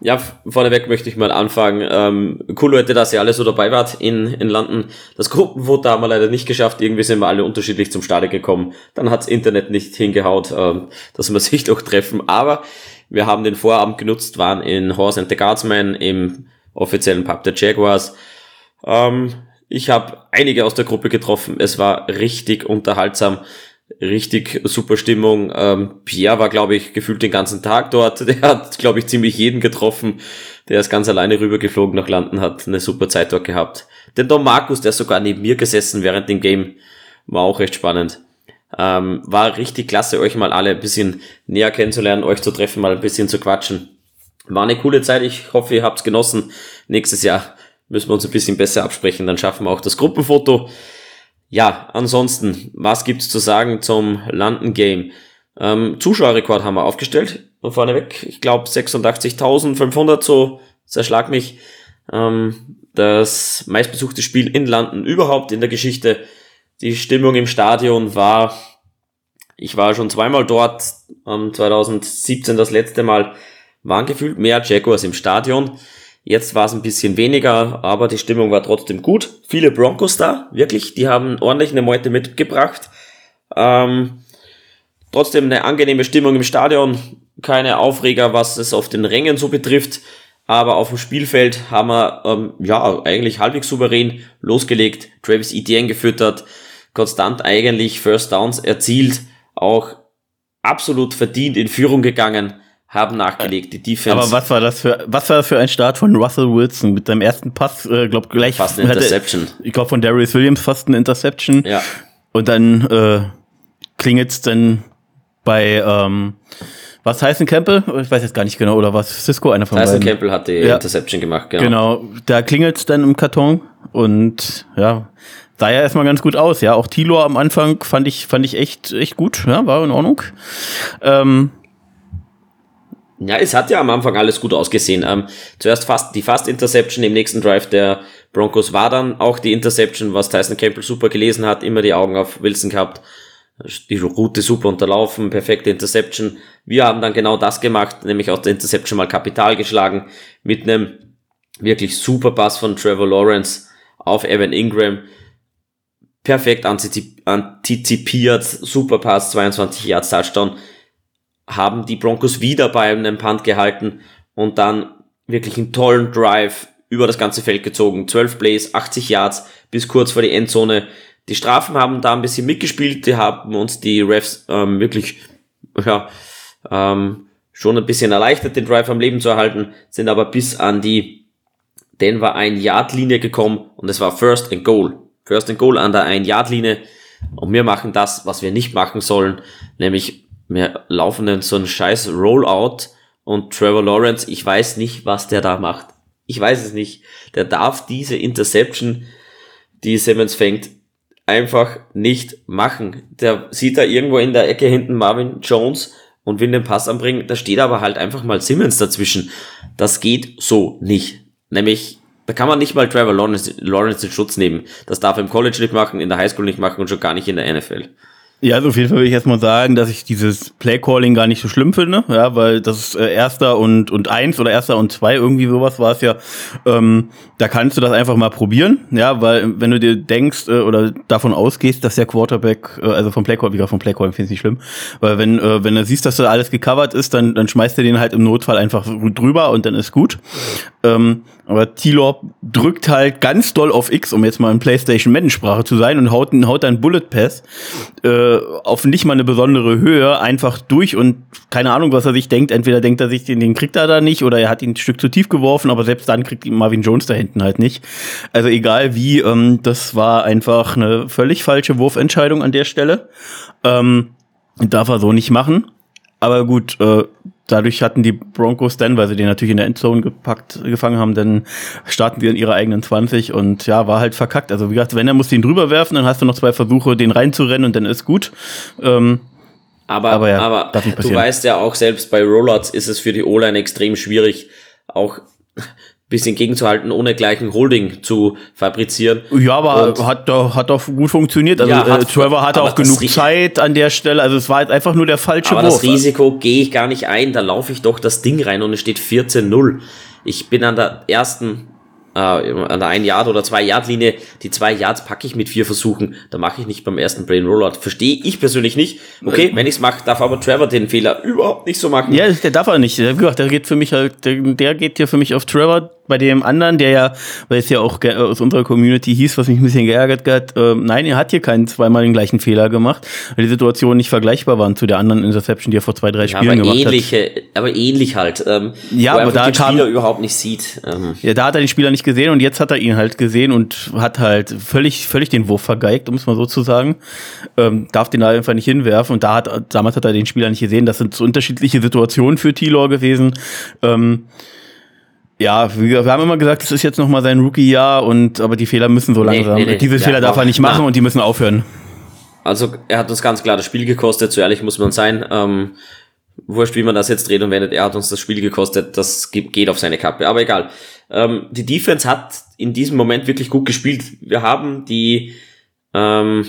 Ja, vorneweg möchte ich mal anfangen. Ähm, cool, Leute, dass ihr alle so dabei wart in, in London. Das Gruppenfoto haben wir leider nicht geschafft. Irgendwie sind wir alle unterschiedlich zum Stade gekommen. Dann hat's Internet nicht hingehaut, ähm, dass wir sich doch treffen. Aber wir haben den Vorabend genutzt, waren in Horse and the Guardsman im offiziellen Pub der Jaguars. Ähm, ich habe einige aus der Gruppe getroffen. Es war richtig unterhaltsam richtig super Stimmung. Ähm, Pierre war, glaube ich, gefühlt den ganzen Tag dort. Der hat, glaube ich, ziemlich jeden getroffen. Der ist ganz alleine rübergeflogen nach London, hat eine super Zeit dort gehabt. Den Don Markus, der ist sogar neben mir gesessen während dem Game, war auch recht spannend. Ähm, war richtig klasse, euch mal alle ein bisschen näher kennenzulernen, euch zu treffen, mal ein bisschen zu quatschen. War eine coole Zeit. Ich hoffe, ihr habt's genossen. Nächstes Jahr müssen wir uns ein bisschen besser absprechen. Dann schaffen wir auch das Gruppenfoto. Ja, ansonsten, was gibt's zu sagen zum London Game? Ähm, Zuschauerrekord haben wir aufgestellt, vorneweg. Ich glaube 86.500, so zerschlag mich. Ähm, das meistbesuchte Spiel in London überhaupt in der Geschichte. Die Stimmung im Stadion war, ich war schon zweimal dort, ähm, 2017 das letzte Mal, waren gefühlt mehr Jaguars im Stadion. Jetzt war es ein bisschen weniger, aber die Stimmung war trotzdem gut. Viele Broncos da, wirklich, die haben ordentlich eine Meute mitgebracht. Ähm, trotzdem eine angenehme Stimmung im Stadion, keine Aufreger, was es auf den Rängen so betrifft. Aber auf dem Spielfeld haben wir ähm, ja eigentlich halbwegs souverän losgelegt. Travis Etienne gefüttert, konstant eigentlich First Downs erzielt, auch absolut verdient in Führung gegangen haben nachgelegt, die Defense. Aber was war das für, was war das für ein Start von Russell Wilson mit seinem ersten Pass, äh, glaub gleich. Fast eine Interception. Hatte, ich glaube von Darius Williams fast eine Interception. Ja. Und dann äh, klingelt's dann bei, ähm, was Tyson Campbell? Ich weiß jetzt gar nicht genau, oder was Cisco, einer von Tyson beiden. Campbell hat die ja. Interception gemacht, genau. Genau, da klingelt's dann im Karton und ja, sah ja erstmal ganz gut aus, ja. Auch Tilo am Anfang fand ich, fand ich echt, echt gut, ja, war in Ordnung. Ähm, ja, es hat ja am Anfang alles gut ausgesehen. Ähm, zuerst fast die Fast Interception im nächsten Drive der Broncos war dann auch die Interception, was Tyson Campbell super gelesen hat, immer die Augen auf Wilson gehabt, die Route super unterlaufen, perfekte Interception. Wir haben dann genau das gemacht, nämlich aus der Interception mal Kapital geschlagen mit einem wirklich super Pass von Trevor Lawrence auf Evan Ingram. Perfekt antizipiert, super Pass, 22 Yards Touchdown haben die Broncos wieder bei einem Punt gehalten und dann wirklich einen tollen Drive über das ganze Feld gezogen. 12 Plays, 80 Yards bis kurz vor die Endzone. Die Strafen haben da ein bisschen mitgespielt, die haben uns die Refs ähm, wirklich ja, ähm, schon ein bisschen erleichtert, den Drive am Leben zu erhalten, sind aber bis an die Denver ein Yard Linie gekommen und es war First and Goal. First and Goal an der ein Yard Linie und wir machen das, was wir nicht machen sollen, nämlich wir laufen dann so einen scheiß Rollout und Trevor Lawrence, ich weiß nicht, was der da macht. Ich weiß es nicht. Der darf diese Interception, die Simmons fängt, einfach nicht machen. Der sieht da irgendwo in der Ecke hinten Marvin Jones und will den Pass anbringen. Da steht aber halt einfach mal Simmons dazwischen. Das geht so nicht. Nämlich, da kann man nicht mal Trevor Lawrence, Lawrence in Schutz nehmen. Das darf er im College nicht machen, in der Highschool nicht machen und schon gar nicht in der NFL. Ja, also auf jeden Fall will ich erstmal sagen, dass ich dieses Playcalling gar nicht so schlimm finde, ja, weil das äh, erster und, und eins oder erster und zwei, irgendwie sowas war es ja. Ähm, da kannst du das einfach mal probieren, ja, weil wenn du dir denkst äh, oder davon ausgehst, dass der Quarterback, äh, also vom Playcalling, wie gesagt, vom Playcalling finde ich nicht schlimm, weil wenn, äh, wenn du siehst, dass da alles gecovert ist, dann, dann schmeißt er den halt im Notfall einfach drüber und dann ist gut. Ähm, aber T-Law drückt halt ganz doll auf X, um jetzt mal in PlayStation-Mendensprache zu sein, und haut, haut dann Bullet Pass äh, auf nicht mal eine besondere Höhe einfach durch und keine Ahnung, was er sich denkt. Entweder denkt er sich, den, den kriegt er da nicht, oder er hat ihn ein Stück zu tief geworfen, aber selbst dann kriegt ihn Marvin Jones da hinten halt nicht. Also egal wie, ähm, das war einfach eine völlig falsche Wurfentscheidung an der Stelle. Ähm, darf er so nicht machen. Aber gut, äh, dadurch hatten die Broncos dann, weil sie den natürlich in der Endzone gepackt, gefangen haben, dann starten sie in ihre eigenen 20 und ja, war halt verkackt. Also wie gesagt, wenn er muss den drüber werfen, dann hast du noch zwei Versuche, den reinzurennen und dann ist gut. Ähm, aber, aber, ja, aber du weißt ja auch selbst bei Rollouts ist es für die O-Line extrem schwierig, auch bisschen gegenzuhalten, ohne gleich ein Holding zu fabrizieren. Ja, aber und hat doch, hat doch gut funktioniert. Also ja, äh, Trevor hatte auch genug Zeit an der Stelle. Also es war jetzt einfach nur der falsche aber Wurf. das Risiko gehe ich gar nicht ein. Da laufe ich doch das Ding rein und es steht 14-0. Ich bin an der ersten äh, an der ein Yard oder zwei Yard Linie, die zwei Yards packe ich mit vier Versuchen, da mache ich nicht beim ersten Brain Rollout. Verstehe ich persönlich nicht. Okay, wenn ich es mache, darf aber Trevor den Fehler überhaupt nicht so machen. Ja, der darf er nicht. Der, der geht für mich halt, der, der geht hier für mich auf Trevor bei dem anderen, der ja, weil es ja auch aus unserer Community hieß, was mich ein bisschen geärgert hat, äh, nein, er hat hier keinen zweimal den gleichen Fehler gemacht, weil die Situationen nicht vergleichbar waren zu der anderen Interception, die er vor zwei, drei ja, Spielen gemacht ähnliche, hat. Aber ähnlich halt. Ähm, ja, aber da den kam, Spieler überhaupt nicht sieht. Ähm. Ja, da hat er den Spieler nicht gesehen und jetzt hat er ihn halt gesehen und hat halt völlig, völlig den Wurf vergeigt, um es mal so zu sagen. Ähm, darf den da einfach nicht hinwerfen und da hat, damals hat er den Spieler nicht gesehen. Das sind so unterschiedliche Situationen für T-Law gewesen. Ähm, ja, wir, haben immer gesagt, es ist jetzt nochmal sein Rookie-Jahr und aber die Fehler müssen so langsam. Nee, nee, nee. Diese ja, Fehler darf er nicht machen na. und die müssen aufhören. Also er hat uns ganz klar das Spiel gekostet, so ehrlich muss man sein. Ähm, wurscht, wie man das jetzt dreht und wendet, er hat uns das Spiel gekostet, das geht auf seine Kappe. Aber egal. Ähm, die Defense hat in diesem Moment wirklich gut gespielt. Wir haben die, ähm,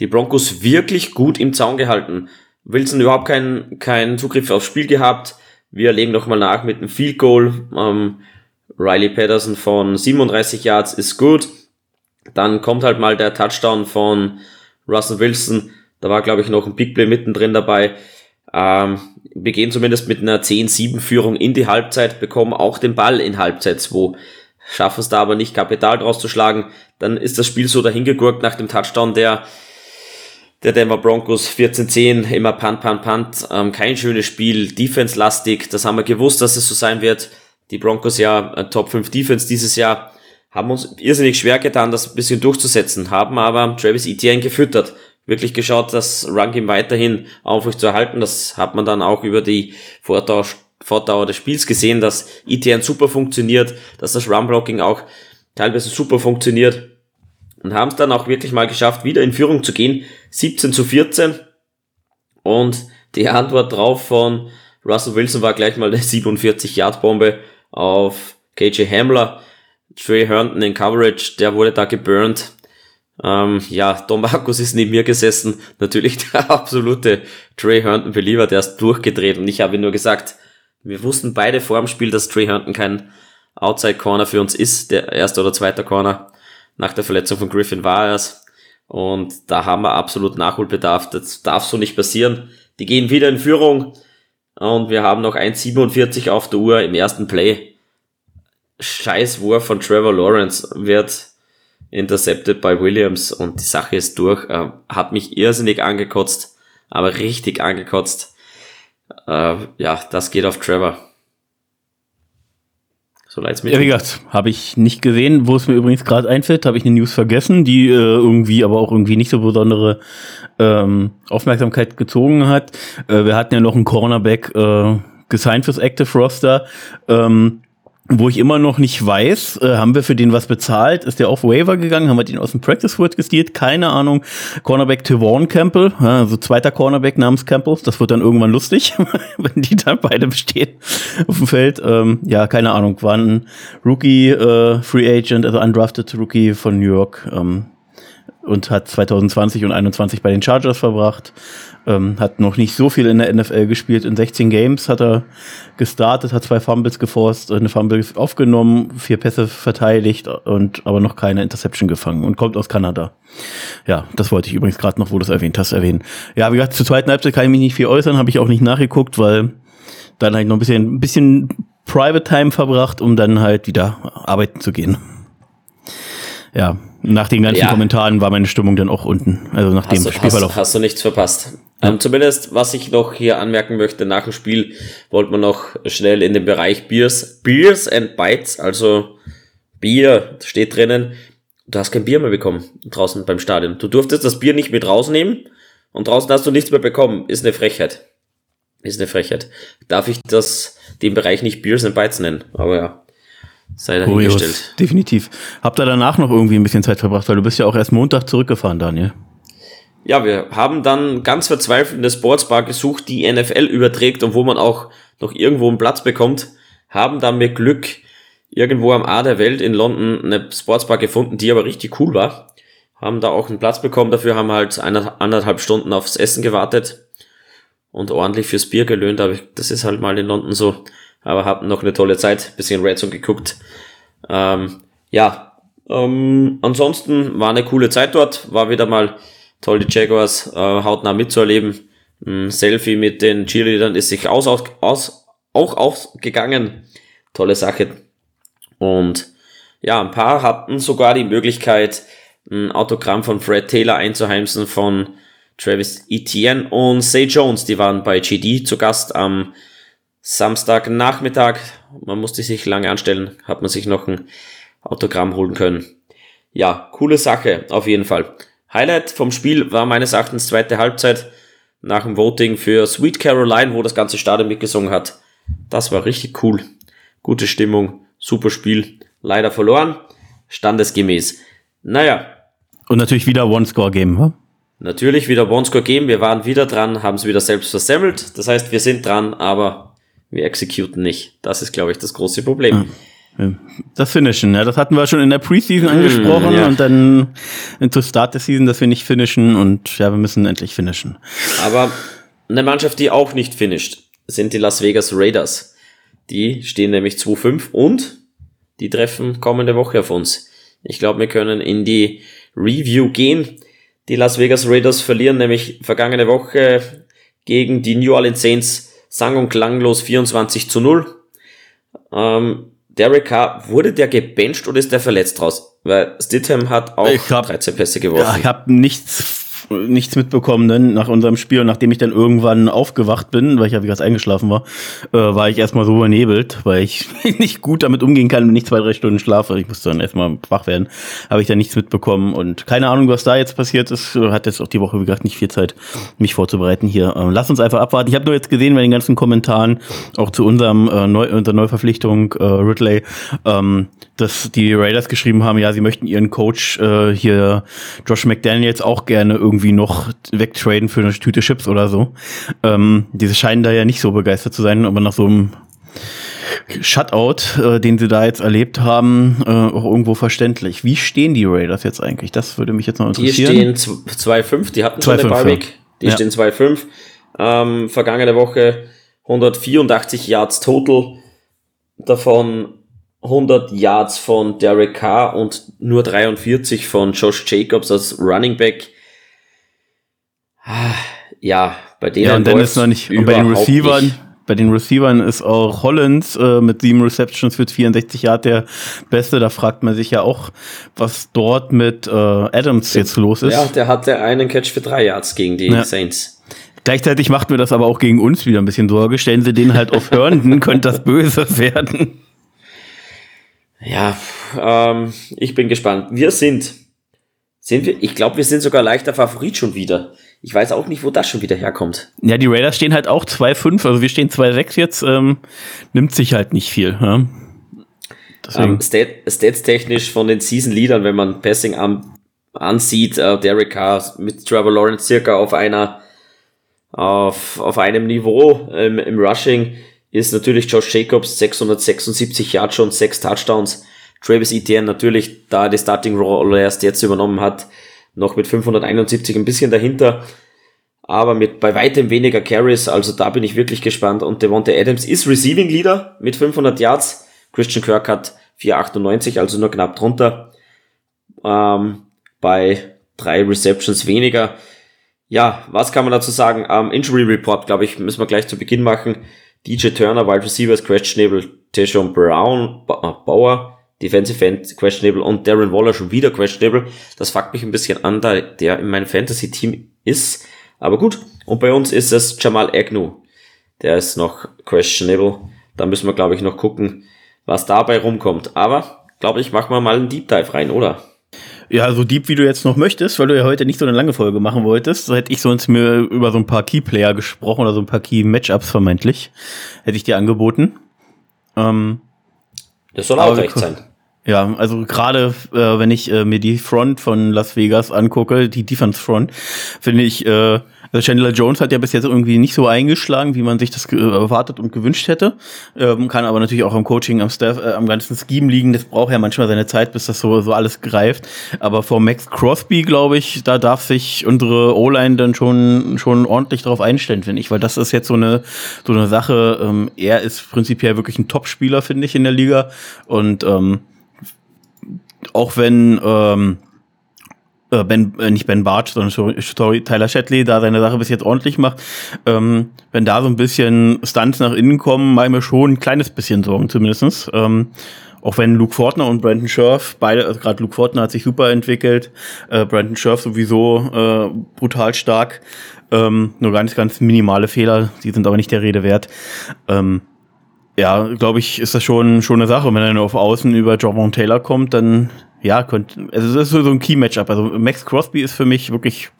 die Broncos wirklich gut im Zaun gehalten. Wilson überhaupt keinen keinen Zugriff aufs Spiel gehabt. Wir legen nochmal nach mit einem Field Goal. Ähm, Riley Patterson von 37 Yards ist gut. Dann kommt halt mal der Touchdown von Russell Wilson. Da war, glaube ich, noch ein Big Play mittendrin dabei. Ähm, wir gehen zumindest mit einer 10-7-Führung in die Halbzeit, bekommen auch den Ball in Halbzeit 2. Schaffen es da aber nicht, Kapital draus zu schlagen. Dann ist das Spiel so dahingegurkt nach dem Touchdown, der der Denver Broncos 14-10, immer Punt, Punt, Punt. Ähm, kein schönes Spiel, Defense-lastig. Das haben wir gewusst, dass es so sein wird. Die Broncos ja äh, Top 5 Defense dieses Jahr haben uns irrsinnig schwer getan, das ein bisschen durchzusetzen, haben aber Travis Etienne gefüttert. Wirklich geschaut, das Run-Game weiterhin aufrecht zu erhalten. Das hat man dann auch über die Vordauer, Vordauer des Spiels gesehen, dass Etienne super funktioniert, dass das Run-Blocking auch teilweise super funktioniert und haben es dann auch wirklich mal geschafft, wieder in Führung zu gehen. 17 zu 14. Und die Antwort drauf von Russell Wilson war gleich mal eine 47-Yard-Bombe auf KJ Hamler. Trey Herndon in Coverage, der wurde da geburnt. Ähm, ja, Tom Markus ist neben mir gesessen. Natürlich der absolute Trey Herndon-Believer, der ist durchgedreht. Und ich habe nur gesagt, wir wussten beide vor dem Spiel, dass Trey Herndon kein Outside-Corner für uns ist, der erste oder zweite Corner. Nach der Verletzung von Griffin war er es. Und da haben wir absolut Nachholbedarf. Das darf so nicht passieren. Die gehen wieder in Führung. Und wir haben noch 1,47 auf der Uhr im ersten Play. Scheißwurf von Trevor Lawrence wird intercepted bei Williams und die Sache ist durch. Äh, hat mich irrsinnig angekotzt, aber richtig angekotzt. Äh, ja, das geht auf Trevor. So leid's mir. Ja, wie gesagt, habe ich nicht gesehen. Wo es mir übrigens gerade einfällt, habe ich eine News vergessen, die äh, irgendwie, aber auch irgendwie nicht so besondere ähm, Aufmerksamkeit gezogen hat. Äh, wir hatten ja noch einen Cornerback äh, gesigned fürs Active Roster. Ähm, wo ich immer noch nicht weiß, äh, haben wir für den was bezahlt? Ist der auf Waiver gegangen? Haben wir den aus dem Practice Word gestealt? Keine Ahnung. Cornerback Tavon Campbell, also zweiter Cornerback namens Campbell. Das wird dann irgendwann lustig, wenn die da beide bestehen auf dem Feld. Ähm, ja, keine Ahnung. War ein Rookie, äh, Free Agent, also undrafted Rookie von New York. Ähm, und hat 2020 und 2021 bei den Chargers verbracht. Ähm, hat noch nicht so viel in der NFL gespielt. In 16 Games hat er gestartet, hat zwei Fumbles geforst, eine Fumble aufgenommen, vier Pässe verteidigt und aber noch keine Interception gefangen und kommt aus Kanada. Ja, das wollte ich übrigens gerade noch, wo du es erwähnt hast, erwähnen. Ja, wie gesagt, zur zweiten Halbzeit kann ich mich nicht viel äußern, habe ich auch nicht nachgeguckt, weil dann halt noch ein bisschen, ein bisschen Private Time verbracht, um dann halt wieder arbeiten zu gehen. Ja, nach den ganzen ja. Kommentaren war meine Stimmung dann auch unten. Also nach hast dem du, Spielverlauf. Hast, hast du nichts verpasst. Ja. Ähm, zumindest, was ich noch hier anmerken möchte, nach dem Spiel wollte man noch schnell in den Bereich Beers, Beers and Bites, also Bier steht drinnen. Du hast kein Bier mehr bekommen draußen beim Stadion. Du durftest das Bier nicht mit rausnehmen und draußen hast du nichts mehr bekommen. Ist eine Frechheit. Ist eine Frechheit. Darf ich das, den Bereich nicht Beers and Bites nennen? Aber ja sei dahingestellt. Definitiv. Habt ihr danach noch irgendwie ein bisschen Zeit verbracht, weil du bist ja auch erst Montag zurückgefahren, Daniel. Ja, wir haben dann ganz verzweifelt eine Sportsbar gesucht, die NFL überträgt und wo man auch noch irgendwo einen Platz bekommt. Haben dann mit Glück irgendwo am A der Welt in London eine Sportsbar gefunden, die aber richtig cool war. Haben da auch einen Platz bekommen, dafür haben wir halt anderthalb Stunden aufs Essen gewartet und ordentlich fürs Bier gelöhnt, aber das ist halt mal in London so aber hatten noch eine tolle Zeit, bisschen Red Zone geguckt. Ähm, ja, ähm, ansonsten war eine coole Zeit dort, war wieder mal toll, die Jaguars äh, hautnah mitzuerleben. Ein Selfie mit den Cheerleadern ist sich aus, aus, aus, auch ausgegangen. Tolle Sache. Und ja, ein paar hatten sogar die Möglichkeit, ein Autogramm von Fred Taylor einzuheimsen von Travis Etienne und Say Jones. Die waren bei GD zu Gast am Samstagnachmittag, man musste sich lange anstellen, hat man sich noch ein Autogramm holen können. Ja, coole Sache, auf jeden Fall. Highlight vom Spiel war meines Erachtens zweite Halbzeit nach dem Voting für Sweet Caroline, wo das ganze Stadion mitgesungen hat. Das war richtig cool. Gute Stimmung, super Spiel. Leider verloren, standesgemäß. Naja. Und natürlich wieder One-Score-Game, hm? Natürlich wieder One-Score-Game. Wir waren wieder dran, haben es wieder selbst versemmelt. Das heißt, wir sind dran, aber wir executen nicht. Das ist, glaube ich, das große Problem. Das Finishen, ja, das hatten wir schon in der Preseason mm, angesprochen ja. und dann zu Start der Season, dass wir nicht finishen und ja, wir müssen endlich finishen. Aber eine Mannschaft, die auch nicht finisht, sind die Las Vegas Raiders. Die stehen nämlich 2-5 und die treffen kommende Woche auf uns. Ich glaube, wir können in die Review gehen. Die Las Vegas Raiders verlieren nämlich vergangene Woche gegen die New Orleans Saints sang- und klanglos 24 zu 0. Ähm, Derek Carr, wurde der gebencht oder ist der verletzt raus? Weil Stidham hat auch hab, 13 Pässe geworfen. Ja, ich habe nichts nichts mitbekommen denn nach unserem Spiel und nachdem ich dann irgendwann aufgewacht bin, weil ich ja wie gesagt eingeschlafen war, äh, war ich erstmal so übernebelt, weil ich nicht gut damit umgehen kann, wenn ich zwei, drei Stunden schlafe. Ich musste dann erstmal wach werden. Habe ich dann nichts mitbekommen und keine Ahnung, was da jetzt passiert ist. Hat jetzt auch die Woche, wie gesagt, nicht viel Zeit, mich vorzubereiten hier. Ähm, lass uns einfach abwarten. Ich habe nur jetzt gesehen bei den ganzen Kommentaren, auch zu unserem äh, Neu unserer Neuverpflichtung äh, Ridley, ähm, dass die Raiders geschrieben haben, ja, sie möchten ihren Coach äh, hier Josh McDaniels auch gerne irgendwie noch wegtraden für eine Tüte Chips oder so. Ähm, diese scheinen da ja nicht so begeistert zu sein, aber nach so einem Shutout, äh, den sie da jetzt erlebt haben, äh, auch irgendwo verständlich. Wie stehen die Raiders jetzt eigentlich? Das würde mich jetzt noch interessieren. Die stehen 2-5, die hatten schon eine Bye-Week. Die ja. stehen 2-5. Ähm, vergangene Woche 184 Yards total, davon 100 Yards von Derek Carr und nur 43 von Josh Jacobs als Running Back. Ah, ja, bei denen ja, und dann ist noch nicht und bei den Receivern. Nicht. Bei den Receivern ist auch Hollins äh, mit sieben Receptions für 64 Yards der Beste. Da fragt man sich ja auch, was dort mit äh, Adams jetzt los ist. Ja, der hatte einen Catch für drei Yards gegen die ja. Saints. Gleichzeitig macht mir das aber auch gegen uns wieder ein bisschen Sorge. Stellen Sie den halt auf Hörnden, könnte das böse werden. Ja, ähm, ich bin gespannt. Wir sind, sind wir, ich glaube, wir sind sogar leichter Favorit schon wieder. Ich weiß auch nicht, wo das schon wieder herkommt. Ja, die Raiders stehen halt auch 2-5, also wir stehen 2-6 jetzt, ähm, nimmt sich halt nicht viel. Ja? Ähm, Stat, Stats-technisch von den Season-Leadern, wenn man Passing an, ansieht, äh, Derek Carr mit Trevor Lawrence circa auf einer auf, auf einem Niveau ähm, im Rushing ist natürlich Josh Jacobs 676 Yards schon, 6 Touchdowns. Travis Etienne natürlich, da die Starting Rolle erst jetzt übernommen hat, noch mit 571 ein bisschen dahinter, aber mit bei weitem weniger Carries, also da bin ich wirklich gespannt. Und Devonta Adams ist Receiving Leader mit 500 Yards. Christian Kirk hat 498, also nur knapp drunter. Ähm, bei drei Receptions weniger. Ja, was kann man dazu sagen? Ähm, Injury Report, glaube ich, müssen wir gleich zu Beginn machen. DJ Turner, Wide Receiver ist questionable, Teshon Brown, äh, Bauer, Defensive End questionable und Darren Waller schon wieder questionable. Das fuckt mich ein bisschen an, da der in meinem Fantasy-Team ist. Aber gut. Und bei uns ist es Jamal Agnew. Der ist noch questionable. Da müssen wir, glaube ich, noch gucken, was dabei rumkommt. Aber, glaube ich, machen wir mal einen Deep Dive rein, oder? Ja, so deep wie du jetzt noch möchtest, weil du ja heute nicht so eine lange Folge machen wolltest, so hätte ich sonst mir über so ein paar Key-Player gesprochen oder so ein paar Key-Matchups vermeintlich, hätte ich dir angeboten. Ähm, das soll auch recht sein. Ja, also gerade äh, wenn ich äh, mir die Front von Las Vegas angucke, die Defense Front, finde ich äh, also Chandler Jones hat ja bis jetzt irgendwie nicht so eingeschlagen, wie man sich das erwartet und gewünscht hätte. Ähm, kann aber natürlich auch am Coaching, am Staff, äh, am ganzen Scheme liegen. Das braucht ja manchmal seine Zeit, bis das so, so alles greift. Aber vor Max Crosby, glaube ich, da darf sich unsere O-Line dann schon, schon ordentlich drauf einstellen, finde ich, weil das ist jetzt so eine, so eine Sache. Ähm, er ist prinzipiell wirklich ein Top-Spieler, finde ich, in der Liga. Und ähm, auch wenn ähm, äh, Ben, äh, nicht Ben Bartsch, sondern sorry, Tyler Shetley da seine Sache bis jetzt ordentlich macht, ähm, wenn da so ein bisschen Stunts nach innen kommen, mache ich mir schon ein kleines bisschen Sorgen zumindestens. Ähm, auch wenn Luke Fortner und Brandon Scherf, beide, also gerade Luke Fortner hat sich super entwickelt, äh, Brandon Scherf sowieso äh, brutal stark, ähm, nur ganz, ganz minimale Fehler, die sind aber nicht der Rede wert. Ähm, ja, glaube ich, ist das schon, schon eine Sache. Wenn er nur auf Außen über Javon Taylor kommt, dann ja, könnte, also das ist so ein Key-Matchup. Also Max Crosby ist für mich wirklich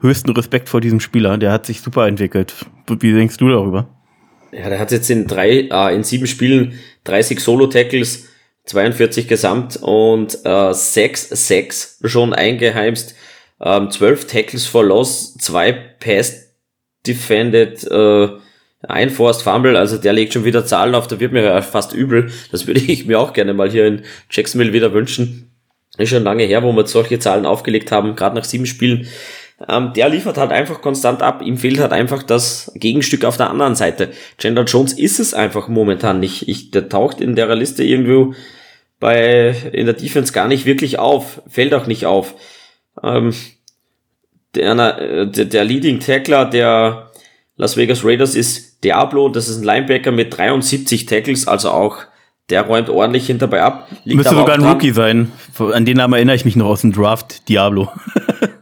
höchsten Respekt vor diesem Spieler. Der hat sich super entwickelt. Wie denkst du darüber? Ja, der hat jetzt in drei, äh, in sieben Spielen 30 Solo-Tackles, 42 Gesamt und äh, 6 6 schon eingeheimst, ähm, 12 Tackles for Loss, 2 Pass Defended, äh, ein Forced Fumble, also der legt schon wieder Zahlen auf, da wird mir fast übel. Das würde ich mir auch gerne mal hier in Jacksonville wieder wünschen. Ist schon lange her, wo wir solche Zahlen aufgelegt haben, gerade nach sieben Spielen. Ähm, der liefert halt einfach konstant ab. Ihm fehlt halt einfach das Gegenstück auf der anderen Seite. Chandler Jones ist es einfach momentan nicht. Ich, der taucht in der Liste irgendwo bei, in der Defense gar nicht wirklich auf. Fällt auch nicht auf. Ähm, der, der, der Leading Tackler der Las Vegas Raiders ist Diablo. Das ist ein Linebacker mit 73 Tackles, also auch der räumt ordentlich hinterbei ab. Liegt Müsste sogar ein. Rookie sein. An den Namen erinnere ich mich noch aus dem Draft. Diablo.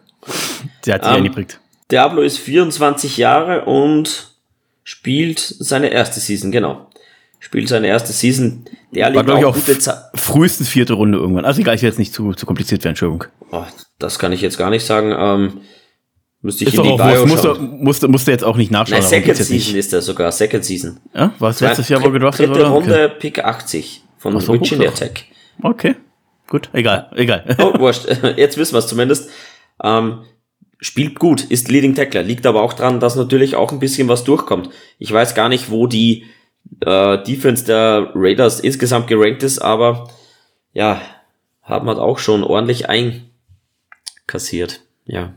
der hat sich um, eingeprägt. Diablo ist 24 Jahre und spielt seine erste Season, genau. Spielt seine erste Season. Der liegt War, auch, ich, gute Zeit. Frühestens vierte Runde irgendwann. Also egal, ich will jetzt nicht zu, zu kompliziert werden, Entschuldigung. Oh, das kann ich jetzt gar nicht sagen. Ähm, Müsste ich ist in die Bio musste, musste, musste jetzt auch nicht nachschauen. Nein, Second Season ist er sogar, Second Season. Ja, war es letztes Jahr, wo gedraftet? Dritte Runde, okay. Pick 80 von so, Virginia Tech. Okay, gut, egal, egal. Oh, wurscht, jetzt wissen wir es zumindest. Ähm, spielt gut, ist Leading Tackler, liegt aber auch dran, dass natürlich auch ein bisschen was durchkommt. Ich weiß gar nicht, wo die äh, Defense der Raiders insgesamt gerankt ist, aber ja, haben halt auch schon ordentlich einkassiert. Ja.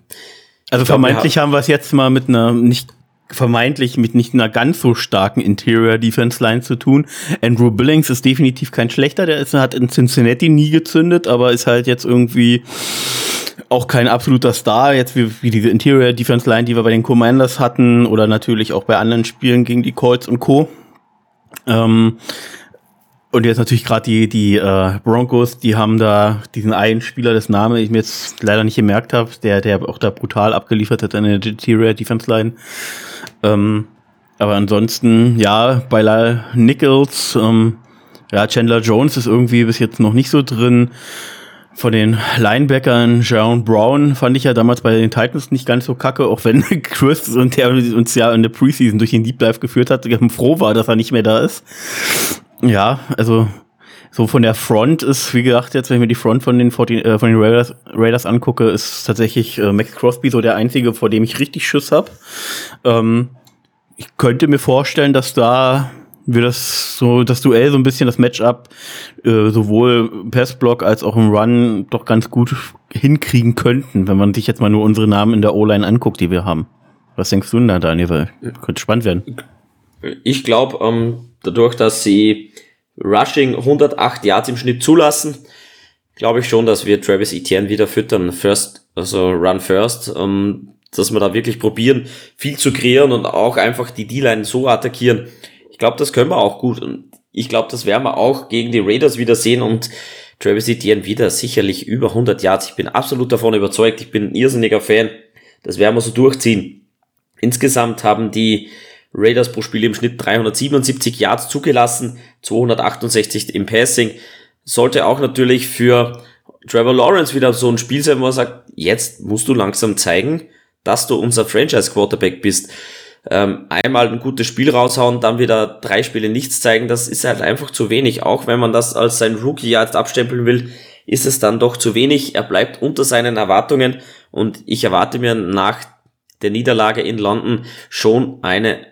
Also glaub, vermeintlich haben wir es jetzt mal mit einer nicht vermeintlich mit nicht einer ganz so starken Interior Defense Line zu tun. Andrew Billings ist definitiv kein schlechter, der ist, hat in Cincinnati nie gezündet, aber ist halt jetzt irgendwie auch kein absoluter Star, jetzt wie, wie diese Interior Defense Line, die wir bei den Commanders hatten oder natürlich auch bei anderen Spielen gegen die Colts und Co. Ähm, und jetzt natürlich gerade die, die äh, Broncos, die haben da diesen einen Spieler, das Name ich mir jetzt leider nicht gemerkt habe, der, der auch da brutal abgeliefert hat an der Interior Defense Line. Ähm, aber ansonsten, ja, bei Nichols, ähm, Ja, Chandler Jones ist irgendwie bis jetzt noch nicht so drin. Von den Linebackern, Jaron Brown fand ich ja damals bei den Titans nicht ganz so kacke, auch wenn Chris und der uns ja in der Preseason durch den Deep Dive geführt hat, froh war, dass er nicht mehr da ist. Ja, also so von der Front ist, wie gesagt, jetzt, wenn ich mir die Front von den, 14, äh, von den Raiders, Raiders angucke, ist tatsächlich äh, Max Crosby so der einzige, vor dem ich richtig Schiss hab. Ähm, ich könnte mir vorstellen, dass da wir das so das Duell so ein bisschen das Matchup äh, sowohl Passblock als auch im Run doch ganz gut hinkriegen könnten, wenn man sich jetzt mal nur unsere Namen in der O-Line anguckt, die wir haben. Was denkst du denn da, Daniel? Könnte spannend werden. Ich glaube, ähm, dadurch, dass sie Rushing 108 Yards im Schnitt zulassen, glaube ich schon, dass wir Travis Etienne wieder füttern. First, also Run First, ähm, dass wir da wirklich probieren, viel zu kreieren und auch einfach die D-Line so attackieren. Ich glaube, das können wir auch gut. Und ich glaube, das werden wir auch gegen die Raiders wieder sehen und Travis Etienne wieder sicherlich über 100 Yards. Ich bin absolut davon überzeugt. Ich bin ein irrsinniger Fan. Das werden wir so durchziehen. Insgesamt haben die Raiders pro Spiel im Schnitt 377 Yards zugelassen, 268 im Passing. Sollte auch natürlich für Trevor Lawrence wieder so ein Spiel sein, wo er sagt, jetzt musst du langsam zeigen, dass du unser Franchise Quarterback bist. Ähm, einmal ein gutes Spiel raushauen, dann wieder drei Spiele nichts zeigen, das ist halt einfach zu wenig. Auch wenn man das als sein Rookie jetzt abstempeln will, ist es dann doch zu wenig. Er bleibt unter seinen Erwartungen und ich erwarte mir nach der Niederlage in London schon eine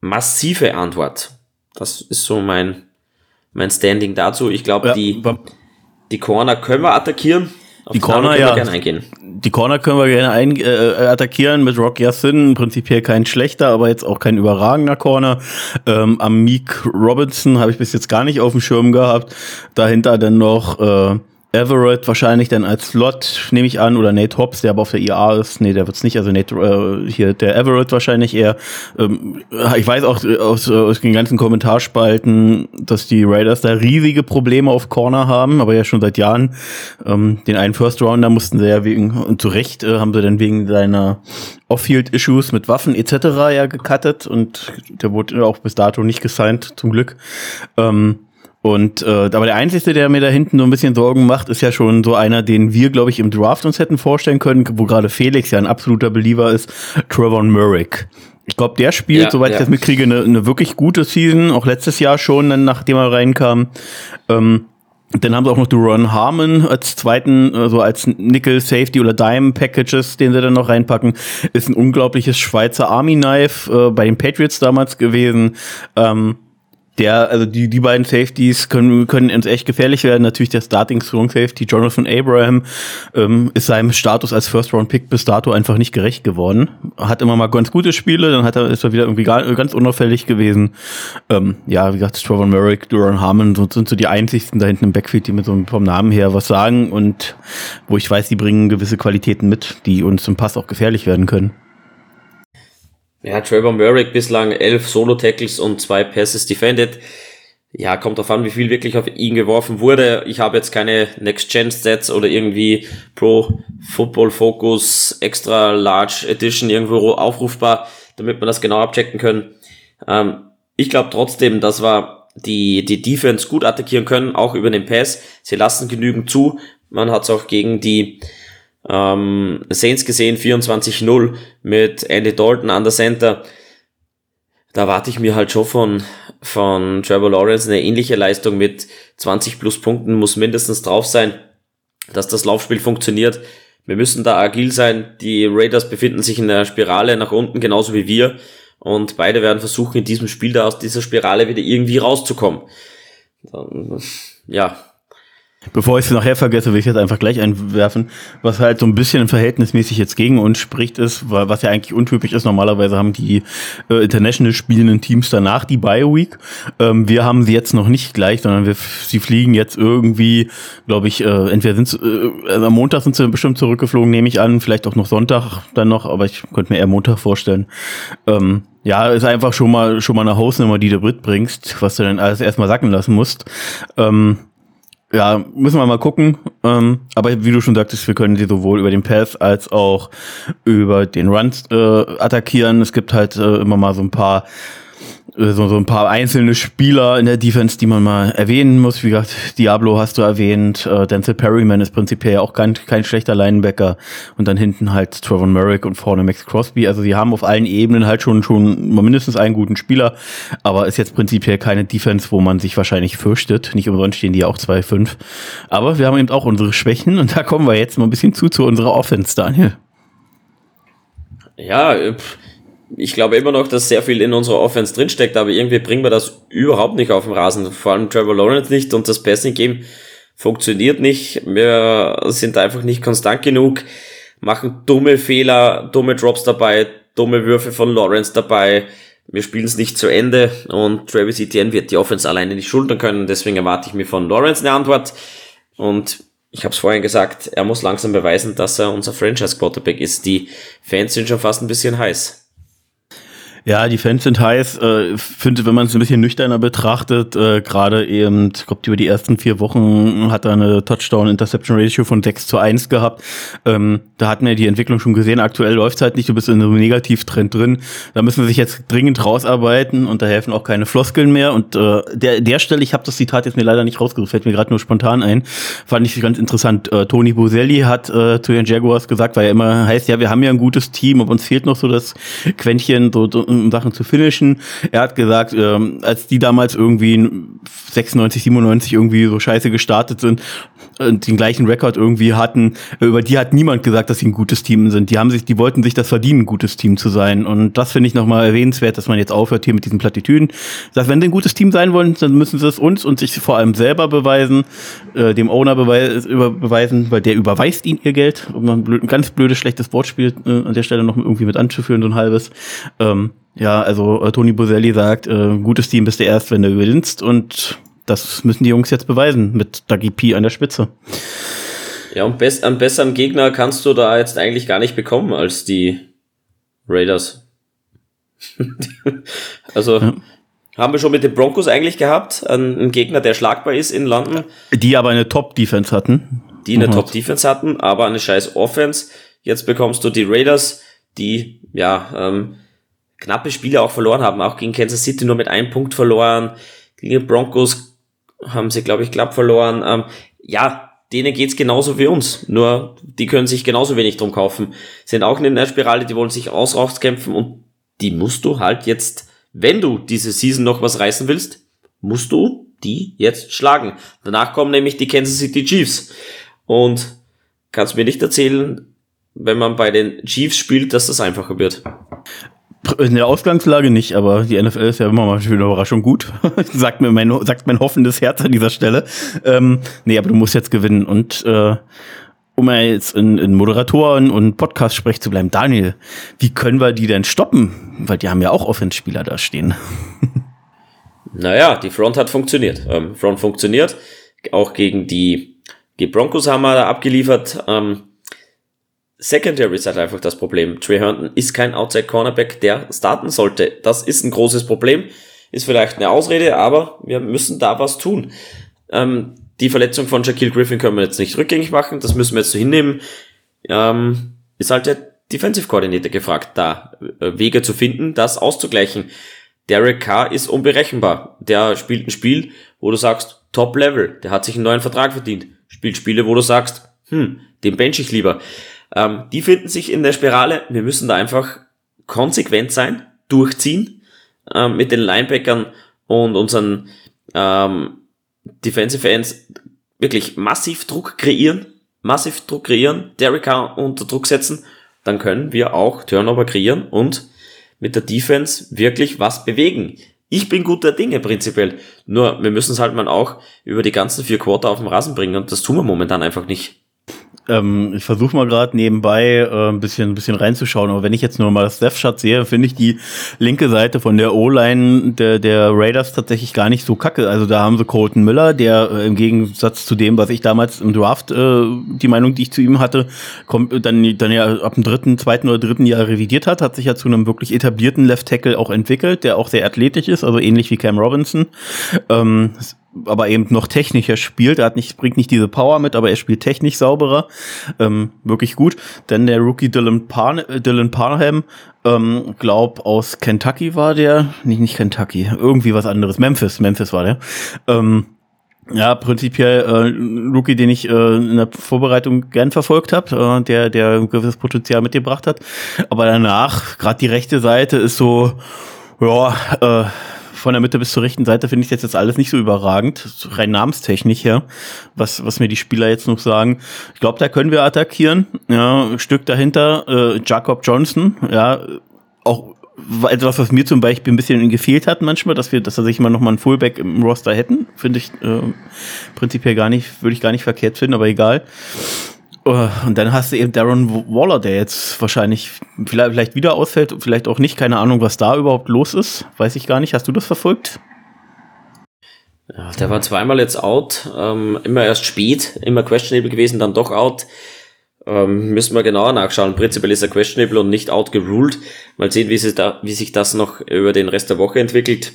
massive Antwort. Das ist so mein, mein Standing dazu. Ich glaube, ja, die, die Corner können wir attackieren. Auf die Corner, ja. Die Corner können wir gerne ein, äh, attackieren mit Rock Yassin. Prinzipiell kein schlechter, aber jetzt auch kein überragender Corner. Ähm, am Meek Robinson habe ich bis jetzt gar nicht auf dem Schirm gehabt. Dahinter dann noch äh, Everett wahrscheinlich dann als Slot, nehme ich an, oder Nate Hobbs, der aber auf der IA ist. Nee, der wird's nicht. Also Nate, äh, hier der Everett wahrscheinlich eher. Ähm, ich weiß auch aus, aus den ganzen Kommentarspalten, dass die Raiders da riesige Probleme auf Corner haben, aber ja schon seit Jahren. Ähm, den einen First Rounder mussten sie ja wegen, und zu Recht äh, haben sie dann wegen seiner Off-Field-Issues mit Waffen etc. ja gecuttet und der wurde auch bis dato nicht gesigned, zum Glück. Ähm, und äh, aber der einzige, der mir da hinten so ein bisschen Sorgen macht, ist ja schon so einer, den wir, glaube ich, im Draft uns hätten vorstellen können, wo gerade Felix ja ein absoluter Believer ist, Trevor Murrick. Ich glaube, der spielt, ja, soweit ja. ich das mitkriege, eine, eine wirklich gute Season, auch letztes Jahr schon, dann nachdem er reinkam. Ähm, dann haben sie auch noch Duran Harmon als zweiten, so also als Nickel Safety oder Dime Packages, den sie dann noch reinpacken. Ist ein unglaubliches Schweizer Army Knife äh, bei den Patriots damals gewesen. Ähm, der, also die, die beiden Safeties können, können uns echt gefährlich werden. Natürlich der Starting Strong Safety, Jonathan Abraham, ähm, ist seinem Status als First Round Pick bis dato einfach nicht gerecht geworden. Hat immer mal ganz gute Spiele, dann hat er, ist er wieder irgendwie gar, ganz unauffällig gewesen. Ähm, ja, wie gesagt, Trevor Merrick, Duran Harmon so, sind so die einzigsten da hinten im Backfield, die mit so vom Namen her was sagen und wo ich weiß, die bringen gewisse Qualitäten mit, die uns im Pass auch gefährlich werden können. Ja, Trevor Merrick bislang elf Solo-Tackles und zwei Passes defended. Ja, kommt darauf an, wie viel wirklich auf ihn geworfen wurde. Ich habe jetzt keine Next-Gen-Stats oder irgendwie Pro Football Focus Extra Large Edition irgendwo aufrufbar, damit wir das genau abchecken können. Ähm, ich glaube trotzdem, dass wir die, die Defense gut attackieren können, auch über den Pass. Sie lassen genügend zu. Man hat es auch gegen die ähm, Saints gesehen, 24-0 mit Andy Dalton an der Center. Da warte ich mir halt schon von, von Trevor Lawrence eine ähnliche Leistung mit 20 plus Punkten muss mindestens drauf sein, dass das Laufspiel funktioniert. Wir müssen da agil sein. Die Raiders befinden sich in der Spirale nach unten, genauso wie wir. Und beide werden versuchen, in diesem Spiel da aus dieser Spirale wieder irgendwie rauszukommen. Ja, Bevor ich es nachher vergesse, will ich jetzt einfach gleich einwerfen, was halt so ein bisschen verhältnismäßig jetzt gegen uns spricht, ist, was ja eigentlich untypisch ist. Normalerweise haben die äh, international spielenden Teams danach die Bye Week. Ähm, wir haben sie jetzt noch nicht gleich, sondern wir, sie fliegen jetzt irgendwie, glaube ich, äh, entweder sind äh, also am Montag sind sie bestimmt zurückgeflogen, nehme ich an, vielleicht auch noch Sonntag dann noch, aber ich könnte mir eher Montag vorstellen. Ähm, ja, ist einfach schon mal schon mal eine Hausnummer, die du mitbringst, was du dann alles erstmal sacken lassen musst. Ähm, ja, müssen wir mal gucken. Ähm, aber wie du schon sagtest, wir können sie sowohl über den Pass als auch über den Run äh, attackieren. Es gibt halt äh, immer mal so ein paar so, so ein paar einzelne Spieler in der Defense, die man mal erwähnen muss. Wie gesagt, Diablo hast du erwähnt, äh, Denzel Perryman ist prinzipiell auch kein, kein schlechter Linebacker und dann hinten halt Trevor Merrick und vorne Max Crosby. Also sie haben auf allen Ebenen halt schon schon mindestens einen guten Spieler, aber ist jetzt prinzipiell keine Defense, wo man sich wahrscheinlich fürchtet. Nicht umsonst stehen die auch 2-5. Aber wir haben eben auch unsere Schwächen und da kommen wir jetzt mal ein bisschen zu zu unserer Offense, Daniel. Ja, pff ich glaube immer noch, dass sehr viel in unserer Offense drinsteckt, aber irgendwie bringen wir das überhaupt nicht auf den Rasen. Vor allem Trevor Lawrence nicht und das Passing Game funktioniert nicht. Wir sind einfach nicht konstant genug, machen dumme Fehler, dumme Drops dabei, dumme Würfe von Lawrence dabei. Wir spielen es nicht zu Ende und Travis Etienne wird die Offense alleine nicht schultern können. Deswegen erwarte ich mir von Lawrence eine Antwort. Und ich habe es vorhin gesagt, er muss langsam beweisen, dass er unser Franchise Quarterback ist. Die Fans sind schon fast ein bisschen heiß. Ja, die Fans sind heiß. Äh, finde, wenn man es ein bisschen nüchterner betrachtet, äh, gerade eben, ich glaube, über die ersten vier Wochen hat er eine Touchdown-Interception-Ratio von 6 zu 1 gehabt. Ähm, da hatten wir die Entwicklung schon gesehen. Aktuell läuft es halt nicht, du bist in einem Negativtrend drin. Da müssen wir sich jetzt dringend rausarbeiten und da helfen auch keine Floskeln mehr. Und äh, der, der Stelle, ich habe das Zitat jetzt mir leider nicht rausgesucht, fällt mir gerade nur spontan ein, fand ich ganz interessant. Äh, Tony Boselli hat äh, zu den Jaguars gesagt, weil er immer heißt, ja, wir haben ja ein gutes Team, aber uns fehlt noch so das Quäntchen, so, so um Sachen zu finishen. Er hat gesagt, ähm, als die damals irgendwie 96, 97 irgendwie so scheiße gestartet sind und den gleichen Rekord irgendwie hatten, über die hat niemand gesagt, dass sie ein gutes Team sind. Die haben sich, die wollten sich das verdienen, ein gutes Team zu sein. Und das finde ich nochmal erwähnenswert, dass man jetzt aufhört hier mit diesen Plattitüden. Sagt, wenn sie ein gutes Team sein wollen, dann müssen sie es uns und sich vor allem selber beweisen, äh, dem Owner beweis, über, beweisen, weil der überweist ihnen ihr Geld, um ein, blöd, ganz blödes, schlechtes Wortspiel äh, an der Stelle noch irgendwie mit anzuführen, so ein halbes. Ähm, ja, also äh, Toni Boselli sagt, äh, gutes Team bist du erst, wenn du gewinnst und das müssen die Jungs jetzt beweisen mit Dagi P an der Spitze. Ja, und best, einen besseren Gegner kannst du da jetzt eigentlich gar nicht bekommen als die Raiders. also ja. haben wir schon mit den Broncos eigentlich gehabt, einen, Gegner, der schlagbar ist in London. Die aber eine Top-Defense hatten. Die eine mhm. Top-Defense hatten, aber eine scheiß Offense. Jetzt bekommst du die Raiders, die ja ähm, knappe Spiele auch verloren haben, auch gegen Kansas City nur mit einem Punkt verloren, gegen die Broncos haben sie, glaube ich, knapp verloren. Ähm, ja, denen geht's genauso wie uns, nur die können sich genauso wenig drum kaufen. Sind auch in einer Spirale, die wollen sich aus rauskämpfen und die musst du halt jetzt, wenn du diese Season noch was reißen willst, musst du die jetzt schlagen. Danach kommen nämlich die Kansas City Chiefs und kannst mir nicht erzählen, wenn man bei den Chiefs spielt, dass das einfacher wird. In der Ausgangslage nicht, aber die NFL ist ja immer mal für eine Überraschung gut. sagt mir mein, sagt mein hoffendes Herz an dieser Stelle. Ähm, nee, aber du musst jetzt gewinnen. Und äh, um ja jetzt in, in Moderatoren und Podcast-Sprech zu bleiben, Daniel, wie können wir die denn stoppen? Weil die haben ja auch Offenspieler da stehen. naja, die Front hat funktioniert. Ähm, Front funktioniert. Auch gegen die, die Broncos haben wir da abgeliefert. Ähm, Secondary ist halt einfach das Problem. Trey Herndon ist kein Outside Cornerback, der starten sollte. Das ist ein großes Problem. Ist vielleicht eine Ausrede, aber wir müssen da was tun. Ähm, die Verletzung von Shaquille Griffin können wir jetzt nicht rückgängig machen. Das müssen wir jetzt so hinnehmen. Ähm, ist halt der Defensive Coordinator gefragt, da äh, Wege zu finden, das auszugleichen. Derek Carr ist unberechenbar. Der spielt ein Spiel, wo du sagst, Top Level, der hat sich einen neuen Vertrag verdient. Spielt Spiele, wo du sagst, hm, den bench ich lieber. Ähm, die finden sich in der Spirale. Wir müssen da einfach konsequent sein, durchziehen ähm, mit den Linebackern und unseren ähm, Defensive Ends wirklich massiv Druck kreieren, massiv Druck kreieren, Derek Carr unter Druck setzen, dann können wir auch Turnover kreieren und mit der Defense wirklich was bewegen. Ich bin guter Dinge prinzipiell. Nur wir müssen es halt mal auch über die ganzen vier Quarter auf den Rasen bringen und das tun wir momentan einfach nicht. Ähm, ich versuche mal gerade nebenbei äh, ein bisschen, ein bisschen reinzuschauen, aber wenn ich jetzt nur mal das Death-Shot sehe, finde ich die linke Seite von der O-Line der, der Raiders tatsächlich gar nicht so kacke. Also da haben sie Colton Miller, der äh, im Gegensatz zu dem, was ich damals im Draft, äh, die Meinung, die ich zu ihm hatte, kommt dann, dann ja ab dem dritten, zweiten oder dritten Jahr revidiert hat, hat sich ja zu einem wirklich etablierten Left Tackle auch entwickelt, der auch sehr athletisch ist, also ähnlich wie Cam Robinson. Ähm, aber eben noch technischer spielt. Er hat nicht, bringt nicht diese Power mit, aber er spielt technisch sauberer. Ähm, wirklich gut. Denn der Rookie Dylan, Parn äh, Dylan Parham, ähm, glaub aus Kentucky war der, nicht, nicht Kentucky, irgendwie was anderes. Memphis, Memphis war der. Ähm, ja, prinzipiell äh, Rookie, den ich äh, in der Vorbereitung gern verfolgt habe, äh, der der ein gewisses Potenzial mitgebracht hat. Aber danach, gerade die rechte Seite ist so, ja, äh, von der Mitte bis zur rechten Seite finde ich jetzt, jetzt alles nicht so überragend, rein namenstechnisch her, was, was mir die Spieler jetzt noch sagen. Ich glaube, da können wir attackieren. Ja, ein Stück dahinter, äh, Jacob Johnson, ja, auch etwas, was mir zum Beispiel ein bisschen gefehlt hat manchmal, dass wir, dass wir sich mal noch mal einen Fullback im Roster hätten, finde ich äh, prinzipiell gar nicht, würde ich gar nicht verkehrt finden, aber egal. Uh, und dann hast du eben Darren Waller, der jetzt wahrscheinlich vielleicht, wieder ausfällt, vielleicht auch nicht, keine Ahnung, was da überhaupt los ist, weiß ich gar nicht. Hast du das verfolgt? Der war zweimal jetzt out, ähm, immer erst spät, immer questionable gewesen, dann doch out. Ähm, müssen wir genauer nachschauen. Prinzipiell ist er questionable und nicht outgeruled. Mal sehen, wie, sich da, wie sich das noch über den Rest der Woche entwickelt.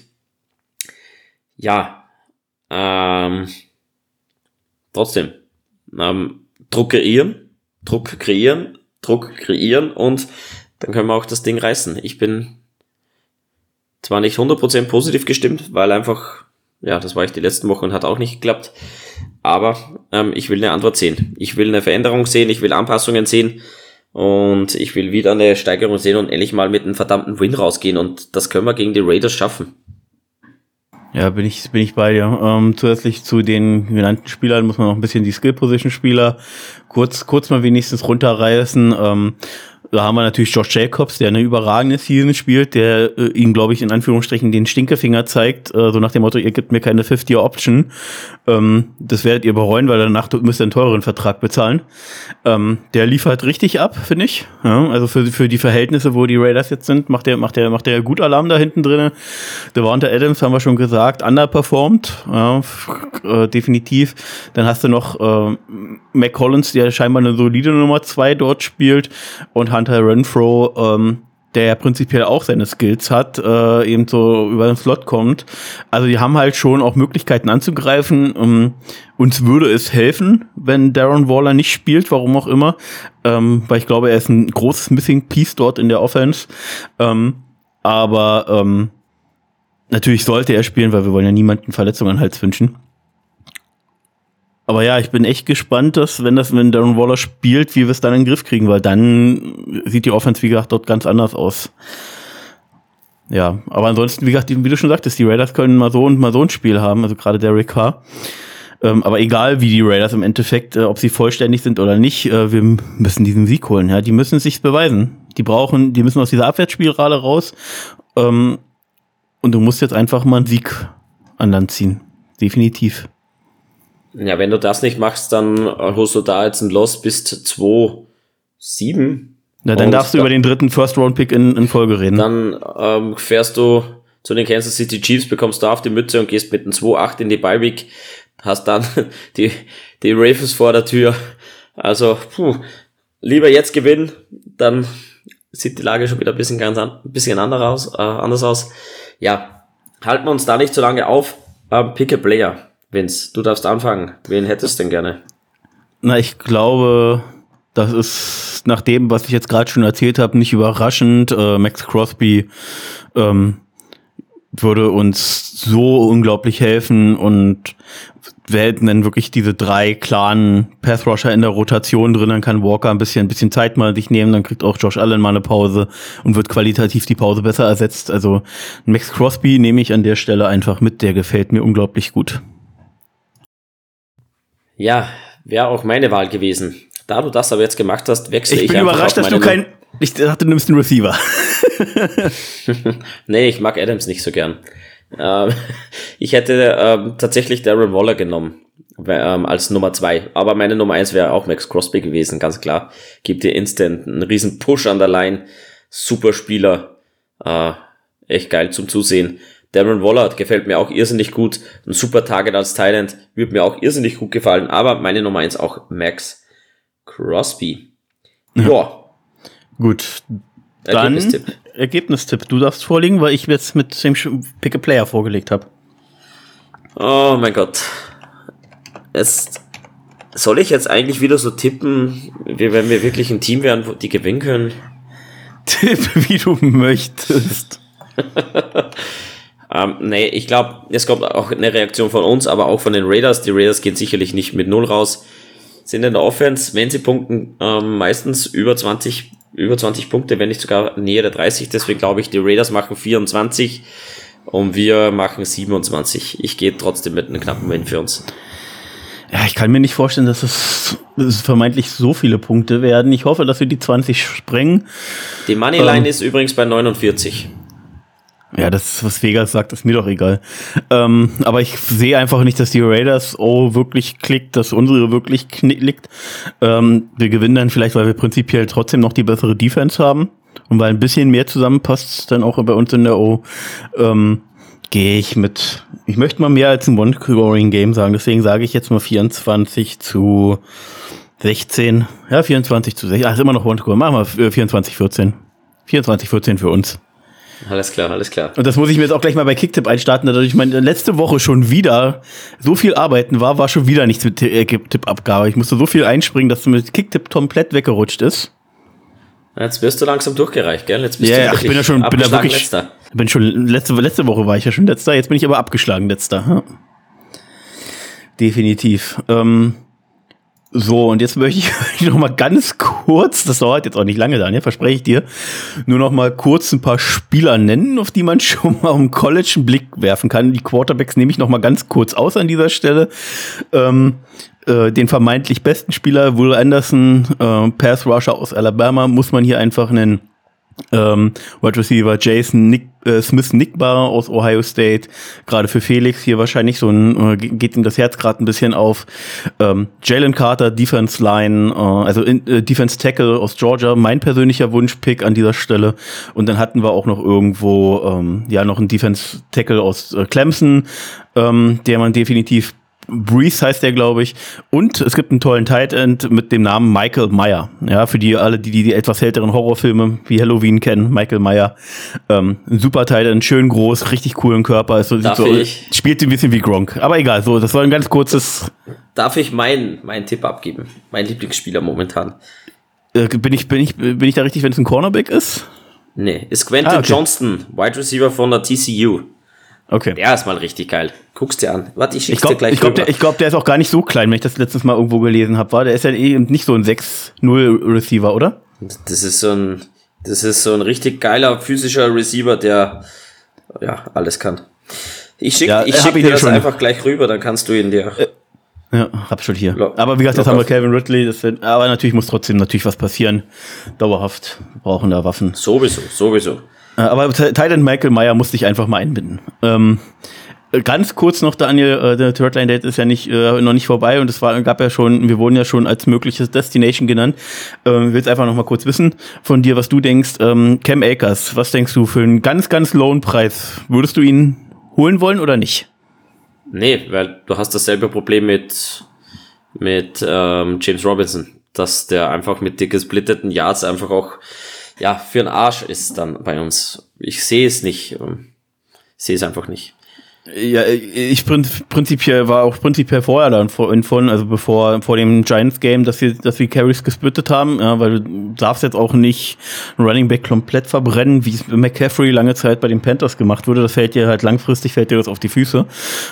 Ja, ähm, trotzdem, ähm, Druck kreieren, Druck kreieren, Druck kreieren und dann können wir auch das Ding reißen. Ich bin zwar nicht 100% positiv gestimmt, weil einfach, ja, das war ich die letzten Wochen und hat auch nicht geklappt, aber ähm, ich will eine Antwort sehen. Ich will eine Veränderung sehen, ich will Anpassungen sehen und ich will wieder eine Steigerung sehen und endlich mal mit einem verdammten Win rausgehen und das können wir gegen die Raiders schaffen. Ja, bin ich, bin ich bei dir. Ähm, zusätzlich zu den genannten Spielern muss man noch ein bisschen die Skill-Position-Spieler kurz, kurz mal wenigstens runterreißen. Ähm, da haben wir natürlich Josh Jacobs, der eine überragende Season spielt, der äh, ihm, glaube ich, in Anführungsstrichen den Stinkefinger zeigt, äh, so nach dem Motto, ihr gebt mir keine 50-Option. Ähm, das werdet ihr bereuen, weil danach müsst ihr einen teuren Vertrag bezahlen. Ähm, der liefert richtig ab, finde ich. Ja, also für, für die Verhältnisse, wo die Raiders jetzt sind, macht der, macht der, macht der gut Alarm da hinten drin. Warner Adams, haben wir schon gesagt, underperformed, ja, äh, definitiv. Dann hast du noch äh, Mac der scheinbar eine solide Nummer zwei dort spielt und Hunter Renfro, ähm, der ja prinzipiell auch seine Skills hat, äh, eben so über den Slot kommt. Also die haben halt schon auch Möglichkeiten anzugreifen. Ähm, uns würde es helfen, wenn Darren Waller nicht spielt, warum auch immer, ähm, weil ich glaube, er ist ein großes Missing Piece dort in der Offense. Ähm, aber ähm, natürlich sollte er spielen, weil wir wollen ja niemanden Verletzungen an Hals wünschen. Aber ja, ich bin echt gespannt, dass, wenn das, wenn Darren Waller spielt, wie wir es dann in den Griff kriegen, weil dann sieht die Offense, wie gesagt, dort ganz anders aus. Ja, aber ansonsten, wie gesagt, wie du schon sagtest, die Raiders können mal so und mal so ein Spiel haben, also gerade Derek Carr. Ähm, aber egal, wie die Raiders im Endeffekt, äh, ob sie vollständig sind oder nicht, äh, wir müssen diesen Sieg holen. Ja, die müssen es sich beweisen. Die brauchen, die müssen aus dieser Abwärtsspirale raus. Ähm, und du musst jetzt einfach mal einen Sieg an Land ziehen. Definitiv. Ja, wenn du das nicht machst, dann holst du da jetzt ein Loss bis 2-7. Na, dann darfst du über den dritten First-Round-Pick in, in Folge reden. Dann ähm, fährst du zu den Kansas City Chiefs, bekommst da auf die Mütze und gehst mit einem 2-8 in die Bye-Week, hast dann die, die Ravens vor der Tür. Also, puh, lieber jetzt gewinnen, dann sieht die Lage schon wieder ein bisschen ganz an, ein bisschen anders aus, äh, anders aus. Ja, halten wir uns da nicht so lange auf. Ähm, pick a Player. Vince, du darfst anfangen. Wen hättest du denn gerne? Na, ich glaube, das ist nach dem, was ich jetzt gerade schon erzählt habe, nicht überraschend. Äh, Max Crosby ähm, würde uns so unglaublich helfen und wir hätten dann wirklich diese drei klaren Path-Rusher in der Rotation drin, dann kann Walker ein bisschen, ein bisschen Zeit mal sich nehmen, dann kriegt auch Josh Allen mal eine Pause und wird qualitativ die Pause besser ersetzt. Also Max Crosby nehme ich an der Stelle einfach mit, der gefällt mir unglaublich gut. Ja, wäre auch meine Wahl gewesen. Da du das aber jetzt gemacht hast, wechsle ich, ich bin überrascht, dass du kein. Ich dachte, du nimmst einen Receiver. nee, ich mag Adams nicht so gern. Ähm, ich hätte ähm, tatsächlich Darren Waller genommen ähm, als Nummer zwei. Aber meine Nummer eins wäre auch Max Crosby gewesen, ganz klar. Gibt dir instant einen riesen Push an der Line. Super Spieler. Äh, echt geil zum Zusehen. Darren Waller gefällt mir auch irrsinnig gut. Ein super Target als Thailand wird mir auch irrsinnig gut gefallen. Aber meine Nummer eins auch Max Crosby. Ja. Gut. Dann Ergebnistipp. Ergebnistipp. Du darfst vorlegen, weil ich jetzt mit dem Pick a Player vorgelegt habe. Oh mein Gott. Es, soll ich jetzt eigentlich wieder so tippen, wie wenn wir wirklich ein Team wären, die gewinnen können? Tipp, wie du möchtest. ähm, nee, ich glaube, es kommt auch eine Reaktion von uns, aber auch von den Raiders. Die Raiders gehen sicherlich nicht mit Null raus. Sind in der Offense, wenn sie punkten, ähm, meistens über 20, über 20 Punkte, wenn nicht sogar näher der 30. Deswegen glaube ich, die Raiders machen 24 und wir machen 27. Ich gehe trotzdem mit einem knappen Win für uns. Ja, ich kann mir nicht vorstellen, dass es, dass es vermeintlich so viele Punkte werden. Ich hoffe, dass wir die 20 sprengen. Die Moneyline ähm, ist übrigens bei 49. Ja, das, was Vegas sagt, ist mir doch egal. Ähm, aber ich sehe einfach nicht, dass die Raiders oh wirklich klickt, dass unsere wirklich klickt. Ähm, wir gewinnen dann vielleicht, weil wir prinzipiell trotzdem noch die bessere Defense haben und weil ein bisschen mehr zusammenpasst, dann auch bei uns in der O. Ähm, gehe ich mit, ich möchte mal mehr als ein One-Scoring-Game sagen, deswegen sage ich jetzt mal 24 zu 16. Ja, 24 zu 16. Ach, ist immer noch One-Score. Machen wir 24, 14. 24, 14 für uns. Alles klar, alles klar. Und das muss ich mir jetzt auch gleich mal bei Kicktip einstarten, dadurch meine letzte Woche schon wieder so viel arbeiten war, war schon wieder nichts mit äh, Kicktip-Abgabe. Ich musste so viel einspringen, dass du mit Kicktip komplett weggerutscht ist. Jetzt wirst du langsam durchgereicht, gell? Jetzt bist ja, du ich bin ja schon, bin ja wirklich, letzter. bin schon, letzte, letzte Woche war ich ja schon letzter, jetzt bin ich aber abgeschlagen letzter. Ja. Definitiv. Ähm, so, und jetzt möchte ich noch mal ganz kurz, das dauert jetzt auch nicht lange, Daniel, verspreche ich dir, nur noch mal kurz ein paar Spieler nennen, auf die man schon mal im College einen Blick werfen kann. Die Quarterbacks nehme ich noch mal ganz kurz aus an dieser Stelle. Ähm, äh, den vermeintlich besten Spieler, Will Anderson, äh, Pass Rusher aus Alabama, muss man hier einfach nennen. Ähm, Wide Receiver Jason Nick, äh, Smith Nickbar aus Ohio State, gerade für Felix hier wahrscheinlich so ein, äh, geht ihm das Herz gerade ein bisschen auf. Ähm, Jalen Carter, Defense Line, äh, also in, äh, Defense Tackle aus Georgia, mein persönlicher Wunschpick an dieser Stelle. Und dann hatten wir auch noch irgendwo, ähm, ja, noch einen Defense Tackle aus äh, Clemson, ähm, der man definitiv Breeze heißt der, glaube ich. Und es gibt einen tollen Tight End mit dem Namen Michael Meyer. Ja, für die alle, die die, die etwas älteren Horrorfilme wie Halloween kennen, Michael Meyer. Ähm, ein super Tight End, schön groß, richtig coolen Körper. So, Darf so, ich? Spielt ein bisschen wie Gronk. Aber egal, so, das war ein ganz kurzes. Darf ich meinen mein Tipp abgeben? Mein Lieblingsspieler momentan. Äh, bin ich, bin ich, bin ich da richtig, wenn es ein Cornerback ist? Nee, ist Quentin ah, okay. Johnston, Wide Receiver von der TCU. Okay. Der ist mal richtig geil. Guck's dir an. Warte, ich schick's ich glaub, dir gleich Ich glaube, der, glaub, der ist auch gar nicht so klein, wenn ich das letztes Mal irgendwo gelesen habe. War der ist ja eh nicht so ein 6-0 Receiver, oder? Das ist so ein, das ist so ein richtig geiler physischer Receiver, der ja alles kann. Ich schick, ja, ich schick dir das schon. einfach gleich rüber, dann kannst du ihn dir. Äh, ja, hab schon hier. aber wie gesagt, das haben wir Calvin Ridley. Das wird, aber natürlich muss trotzdem natürlich was passieren. Dauerhaft brauchen da Waffen. Sowieso, sowieso. Äh, aber Titan Michael Meyer musste ich einfach mal einbinden. Ähm, ganz kurz noch, Daniel, äh, der Third Date ist ja nicht, äh, noch nicht vorbei und es war, gab ja schon, wir wurden ja schon als mögliches Destination genannt. Ähm, willst einfach noch mal kurz wissen von dir, was du denkst. Ähm, Cam Akers, was denkst du für einen ganz, ganz lowen Preis? Würdest du ihn holen wollen oder nicht? Nee, weil du hast dasselbe Problem mit, mit ähm, James Robinson, dass der einfach mit dick gesplitteten Yards einfach auch ja, für einen Arsch ist dann bei uns. Ich sehe es nicht. Ähm, ich sehe es einfach nicht. Ja, ich prinzipiell war auch prinzipiell vorher dann von, also bevor vor dem Giants Game, dass wir, dass wir Carries gesplittet haben, ja, weil du darfst jetzt auch nicht einen Running Back komplett verbrennen, wie es McCaffrey lange Zeit bei den Panthers gemacht wurde. Das fällt dir halt langfristig fällt dir das auf die Füße.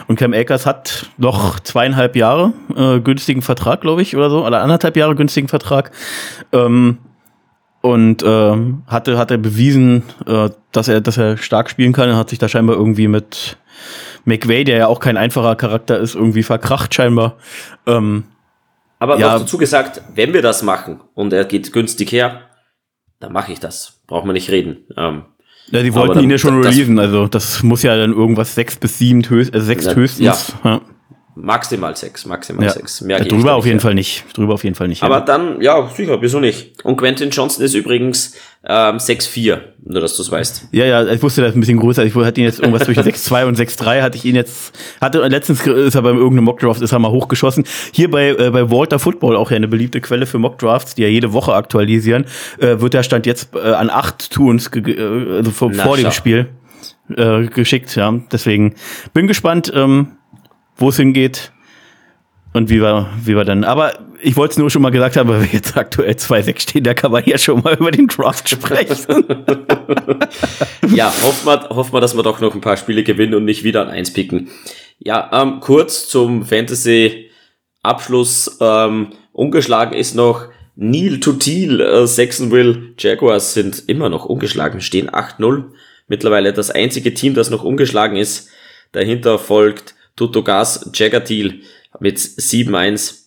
Und Cam Akers hat noch zweieinhalb Jahre äh, günstigen Vertrag, glaube ich, oder so, oder anderthalb Jahre günstigen Vertrag. Ähm, und ähm, hatte hat er bewiesen, äh, dass er dass er stark spielen kann. Er hat sich da scheinbar irgendwie mit McVay, der ja auch kein einfacher Charakter ist, irgendwie verkracht scheinbar. Ähm, Aber ja, noch dazu gesagt, wenn wir das machen und er geht günstig her, dann mache ich das. Braucht man nicht reden. Ähm, ja, die wollten ihn ja schon releasen, also das muss ja dann irgendwas sechs bis sieben höchst, äh, sechs ja, höchstens. Ja. Maximal sechs, maximal ja. sechs. Mehr ja, drüber auf jeden Fall nicht. Drüber auf jeden Fall nicht. Aber ja. dann, ja, sicher, wieso nicht? Und Quentin Johnson ist übrigens ähm, 6'4, nur dass du es weißt. Ja, ja, ich wusste, das ist ein bisschen größer. Ich hatte ihn jetzt irgendwas zwischen 6'2 und 6'3 hatte ich ihn jetzt, hatte, letztens ist er beim irgendeinem Mockdraft, ist er mal hochgeschossen. Hier bei, äh, bei Walter Football, auch ja eine beliebte Quelle für Mockdrafts, die ja jede Woche aktualisieren, äh, wird der Stand jetzt äh, an acht Tunes, äh, also vor, vor dem Spiel, äh, geschickt, ja. Deswegen bin gespannt, ähm, wo es hingeht und wie wir, wie wir dann. Aber ich wollte es nur schon mal gesagt haben, weil wir jetzt aktuell 2-6 stehen, da kann man ja schon mal über den Draft sprechen. ja, hoffen wir, hoffen wir, dass wir doch noch ein paar Spiele gewinnen und nicht wieder an 1 picken. Ja, ähm, kurz zum Fantasy-Abschluss. Ähm, ungeschlagen ist noch Neil Tutil, äh, Saxonville Jaguars sind immer noch ungeschlagen, stehen 8-0. Mittlerweile das einzige Team, das noch ungeschlagen ist. Dahinter folgt Tutogas Jagatil mit 7-1.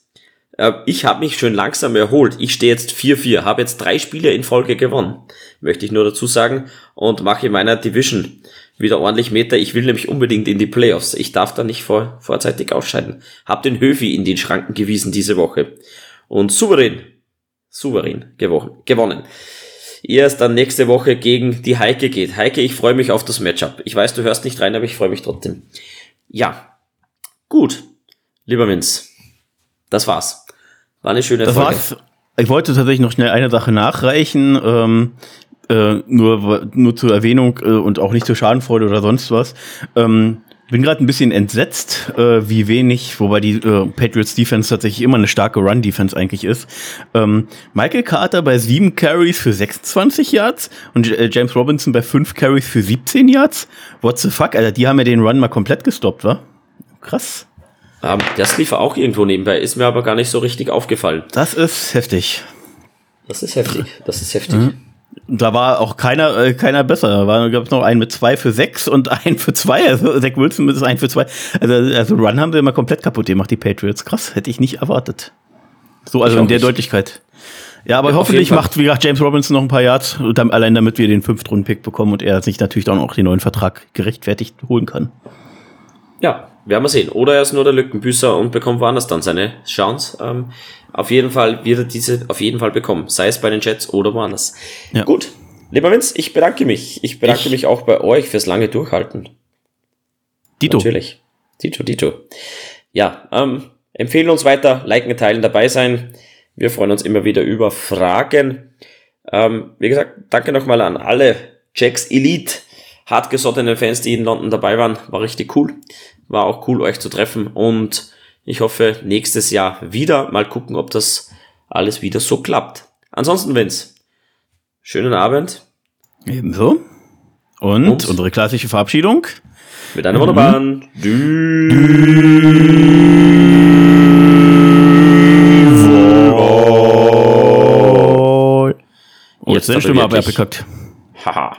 Äh, ich habe mich schön langsam erholt. Ich stehe jetzt 4-4, habe jetzt drei Spiele in Folge gewonnen, möchte ich nur dazu sagen, und mache in meiner Division wieder ordentlich Meter. Ich will nämlich unbedingt in die Playoffs. Ich darf da nicht vor, vorzeitig ausscheiden. Hab den Höfi in den Schranken gewiesen diese Woche. Und souverän, souverän gewonnen. Es dann nächste Woche gegen die Heike geht. Heike, ich freue mich auf das Matchup. Ich weiß, du hörst nicht rein, aber ich freue mich trotzdem. Ja, gut. Lieber Vince, das war's. War eine schöne das Folge. War's. Ich wollte tatsächlich noch schnell eine Sache nachreichen. Ähm, äh, nur, nur zur Erwähnung äh, und auch nicht zur Schadenfreude oder sonst was. Ähm, bin gerade ein bisschen entsetzt, äh, wie wenig, wobei die äh, Patriots Defense tatsächlich immer eine starke Run Defense eigentlich ist. Ähm, Michael Carter bei sieben Carries für 26 Yards und äh, James Robinson bei fünf Carries für 17 Yards. What the fuck, Alter, die haben ja den Run mal komplett gestoppt, wa? Krass. Um, das lief auch irgendwo nebenbei, ist mir aber gar nicht so richtig aufgefallen. Das ist heftig. Das ist heftig, das ist heftig. Mhm. Da war auch keiner, äh, keiner besser. Da war, gab es noch einen mit zwei für sechs und einen für zwei. Also Zach Wilson ist ein für zwei. Also, also Run haben sie immer komplett kaputt gemacht, die Patriots. Krass, hätte ich nicht erwartet. So, also in der nicht. Deutlichkeit. Ja, aber ja, hoffentlich macht, wie gesagt, James Robinson noch ein paar Yards, dann, allein damit wir den Fünftrunden-Pick bekommen und er sich natürlich dann auch den neuen Vertrag gerechtfertigt holen kann. Ja, werden wir sehen. Oder er ist nur der Lückenbüßer und bekommt woanders dann seine Chance. Ähm, auf jeden Fall wird er diese auf jeden Fall bekommen. Sei es bei den Jets oder woanders. Ja. Gut. Lieber Vince, ich bedanke mich. Ich bedanke ich. mich auch bei euch fürs lange Durchhalten. Dito. Natürlich. Dito, Dito. Ja, ähm, empfehlen uns weiter, liken, teilen, dabei sein. Wir freuen uns immer wieder über Fragen. Ähm, wie gesagt, danke nochmal an alle Jacks Elite hartgesottenen Fans, die in London dabei waren. War richtig cool. War auch cool, euch zu treffen. Und ich hoffe, nächstes Jahr wieder. Mal gucken, ob das alles wieder so klappt. Ansonsten, Vince, schönen Abend. Ebenso. Und, Und unsere klassische Verabschiedung. Mit einer wunderbaren mhm. Oh, jetzt, seine Stimme aber abgekackt. Haha.